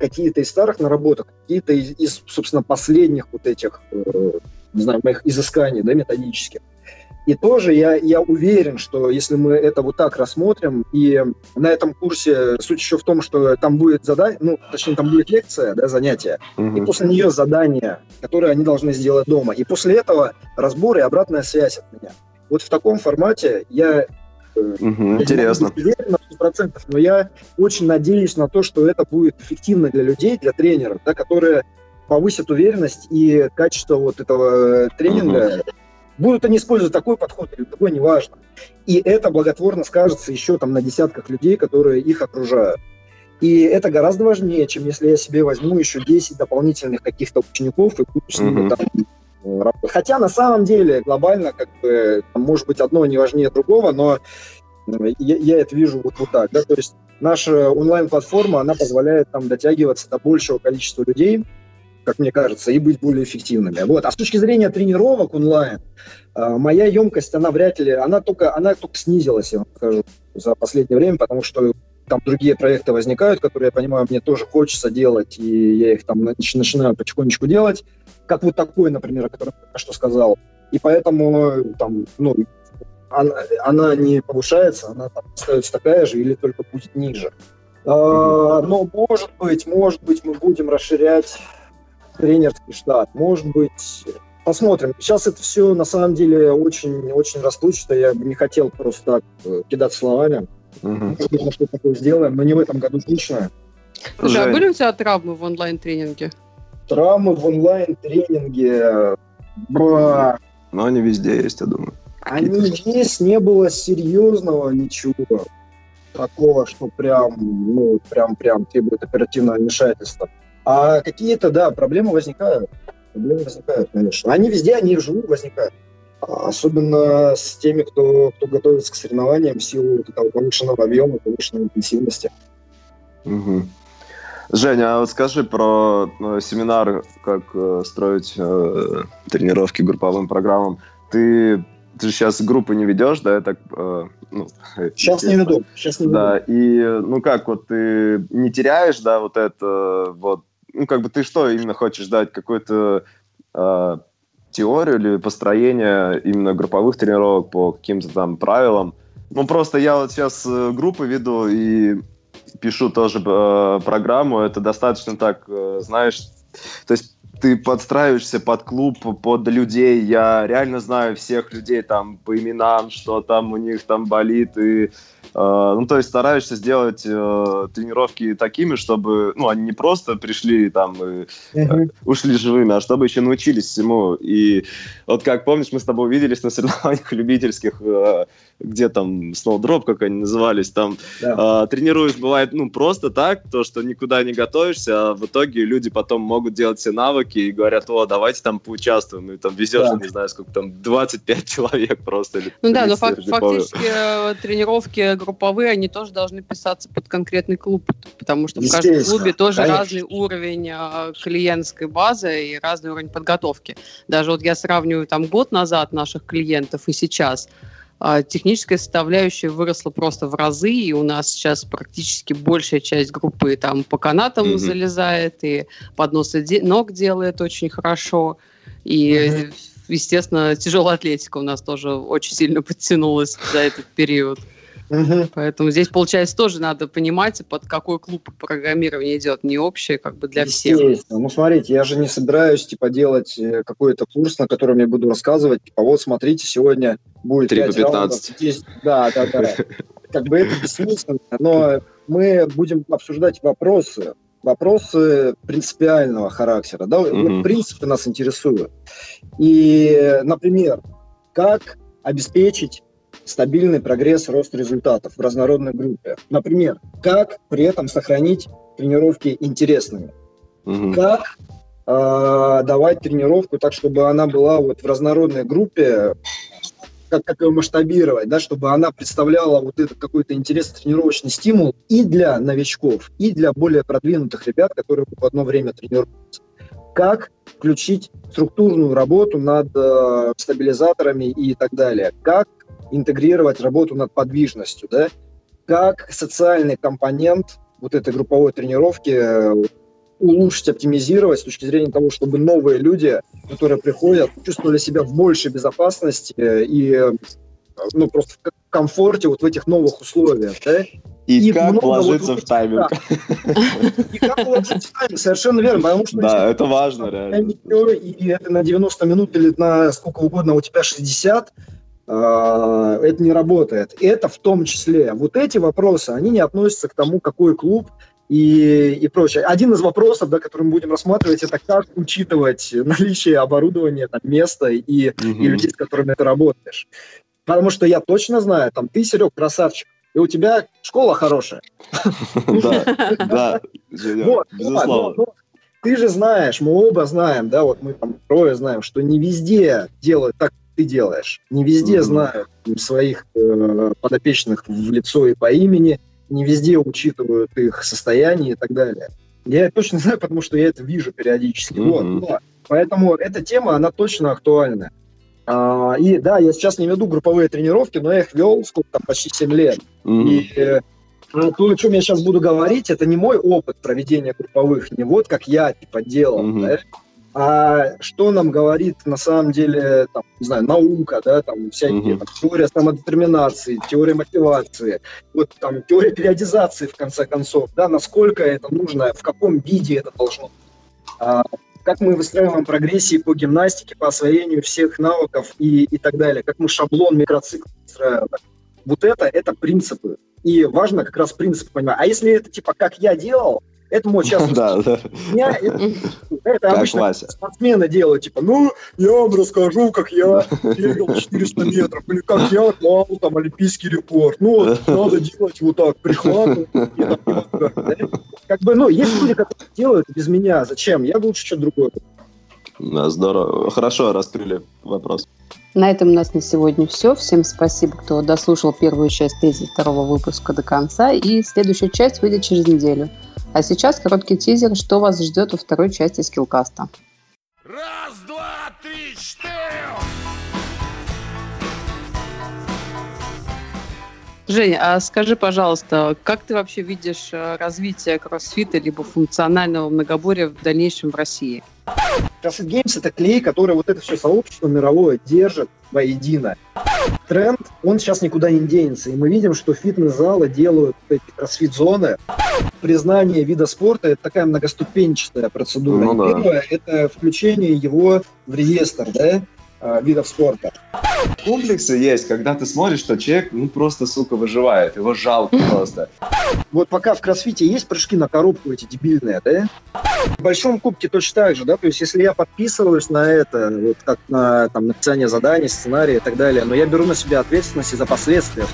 какие-то из старых наработок, какие-то из, из, собственно, последних вот этих, э, не знаю, моих изысканий, да, методических. И тоже я, я уверен, что если мы это вот так рассмотрим, и на этом курсе суть еще в том, что там будет задание, ну, точнее, там будет лекция, да, занятие, угу. и после нее задание, которое они должны сделать дома. И после этого разбор и обратная связь от меня. Вот в таком формате я Угу, интересно. на 100%, но я очень надеюсь на то, что это будет эффективно для людей, для тренеров, да, которые повысят уверенность и качество вот этого тренинга. Угу. Будут они использовать такой подход или другой, неважно. И это благотворно скажется еще там на десятках людей, которые их окружают. И это гораздо важнее, чем если я себе возьму еще 10 дополнительных каких-то учеников и буду с ними там Хотя на самом деле глобально, как бы, может быть, одно не важнее другого, но я, я это вижу вот, вот так. Да? То есть наша онлайн-платформа, она позволяет там дотягиваться до большего количества людей, как мне кажется, и быть более эффективными. Вот. А с точки зрения тренировок онлайн, а, моя емкость, она вряд ли, она только, она только снизилась, я вам скажу, за последнее время, потому что там другие проекты возникают, которые, я понимаю, мне тоже хочется делать, и я их там начинаю потихонечку делать как вот такой, например, о котором я что сказал. И поэтому там, ну, она, она не повышается, она там остается такая же или только будет ниже. А, но может быть, может быть, мы будем расширять тренерский штат, может быть, посмотрим. Сейчас это все на самом деле очень, очень расплывчато. Я бы не хотел просто так э, кидать словами. Угу. Что такое сделаем, но не в этом году точно. Слушай, а были у тебя травмы в онлайн-тренинге? Травмы в онлайн-тренинге... Но они везде есть, я думаю. Они есть, не было серьезного ничего такого, что прям, ну, прям, прям требует оперативного вмешательства. А какие-то, да, проблемы возникают. Проблемы возникают, конечно. Они везде, они вживую возникают. Особенно с теми, кто, кто готовится к соревнованиям в силу такого повышенного объема, повышенной интенсивности. Угу. Женя, а вот скажи про э, семинар, как э, строить э, тренировки групповым программам. Ты, ты же сейчас группы не ведешь, да? Я так, э, ну, сейчас не веду. Сейчас не веду. Да, и ну как, вот ты не теряешь, да, вот это, вот, ну как бы ты что именно хочешь дать, какую-то э, теорию или построение именно групповых тренировок по каким-то там правилам? Ну просто я вот сейчас э, группы веду, и пишу тоже э, программу, это достаточно так, э, знаешь, то есть ты подстраиваешься под клуб, под людей. Я реально знаю всех людей там по именам, что там у них там болит. И, э, ну, то есть стараешься сделать э, тренировки такими, чтобы, ну, они не просто пришли там и э, ушли живыми, а чтобы еще научились всему. И вот как помнишь, мы с тобой увиделись на соревнованиях любительских э, где там Snowdrop, как они назывались, там да. э, тренируешь, бывает, ну, просто так, то, что никуда не готовишься, а в итоге люди потом могут делать все навыки и говорят, о, давайте там поучаствуем, и там везешь, да. не знаю, сколько там, 25 человек просто. Или ну да, но фак- фактически э, тренировки групповые, они тоже должны писаться под конкретный клуб, потому что в каждом клубе тоже конечно. разный уровень э, клиентской базы и разный уровень подготовки. Даже вот я сравниваю там год назад наших клиентов и сейчас – а, техническая составляющая выросла просто в разы, и у нас сейчас практически большая часть группы там по канатам mm-hmm. залезает, и подносы де- ног делает очень хорошо, и, mm-hmm. естественно, тяжелая атлетика у нас тоже очень сильно подтянулась за этот период. Угу. Поэтому здесь, получается, тоже надо понимать, под какой клуб программирования идет, не общее, как бы для всех. Ну, смотрите, я же не собираюсь, типа, делать э, какой-то курс, на котором я буду рассказывать, типа, вот, смотрите, сегодня будет 3 по 15. Здесь, да, да, да. Как бы это бессмысленно, но мы будем обсуждать вопросы, вопросы принципиального характера, да, вот принципы нас интересуют. И, например, как обеспечить стабильный прогресс, рост результатов в разнородной группе. Например, как при этом сохранить тренировки интересными. Угу. Как э, давать тренировку так, чтобы она была вот в разнородной группе, как, как ее масштабировать, да, чтобы она представляла вот этот какой-то интересный тренировочный стимул и для новичков, и для более продвинутых ребят, которые в одно время тренируются. Как включить структурную работу над э, стабилизаторами и так далее. Как интегрировать работу над подвижностью, да, как социальный компонент вот этой групповой тренировки э, улучшить, оптимизировать с точки зрения того, чтобы новые люди, которые приходят, чувствовали себя в большей безопасности и э, ну, просто в комфорте вот в этих новых условиях. Да? И, и как вложиться вот, в тайминг. И как вложиться в тайминг, совершенно верно. Потому что, да, это важно, реально. И это на 90 минут или на сколько угодно, у тебя 60, а, это не работает. Это в том числе. Вот эти вопросы, они не относятся к тому, какой клуб и, и прочее. Один из вопросов, да, который мы будем рассматривать, это как учитывать наличие оборудования, там, места и, угу. и людей, с которыми ты работаешь. Потому что я точно знаю, там, ты, Серег, красавчик, и у тебя школа хорошая. Да, да, безусловно. Ты же знаешь, мы оба знаем, да, вот мы там трое знаем, что не везде делают так, ты делаешь. Не везде знают своих э, подопечных в лицо и по имени, не везде учитывают их состояние и так далее. Я точно знаю, потому что я это вижу периодически. Mm-hmm. Вот, но, поэтому эта тема, она точно актуальна. А, и да, я сейчас не веду групповые тренировки, но я их вел сколько там, почти 7 лет. Mm-hmm. И э, то, о чем я сейчас буду говорить, это не мой опыт проведения групповых, не вот как я типа делал, mm-hmm. да, а что нам говорит на самом деле, там, не знаю, наука, да, там всякие, mm-hmm. там, теория самодетерминации, теория мотивации, вот там теория периодизации, в конце концов, да, насколько это нужно, в каком виде это должно быть. А, как мы выстраиваем прогрессии по гимнастике, по освоению всех навыков и, и так далее, как мы шаблон микроцикл выстраиваем. Вот это, это принципы. И важно как раз принципы понимать. А если это типа как я делал, это мой частный да, да. Меня, это, это обычно Вася. спортсмены делают, типа, ну, я вам расскажу, как я бегал 400 метров, или как я клал там олимпийский рекорд. Ну, вот, надо делать вот так, прихватывать. Как бы, ну, есть люди, которые делают без меня. Зачем? Я лучше что-то другое. Да, здорово. Хорошо раскрыли вопрос. На этом у нас на сегодня все. Всем спасибо, кто дослушал первую часть 32 выпуска до конца. И следующая часть выйдет через неделю. А сейчас короткий тизер, что вас ждет во второй части скиллкаста. Раз, два, три, четыре! Женя, а скажи, пожалуйста, как ты вообще видишь э, развитие кроссфита либо функционального многоборья в дальнейшем в России? CrossFit Games — это клей, который вот это все сообщество мировое держит воедино. Тренд, он сейчас никуда не денется. И мы видим, что фитнес-залы делают эти кроссфит-зоны. Признание вида спорта – это такая многоступенчатая процедура. Ну, да. Первое – это включение его в реестр, да? Э, видов спорта. Комплексы есть, когда ты смотришь, что человек, ну, просто, сука, выживает, его жалко просто. Вот пока в кроссфите есть прыжки на коробку эти дебильные, да? В большом кубке точно так же, да, то есть если я подписываюсь на это, вот как на там, написание заданий, сценария и так далее, но я беру на себя ответственность за последствия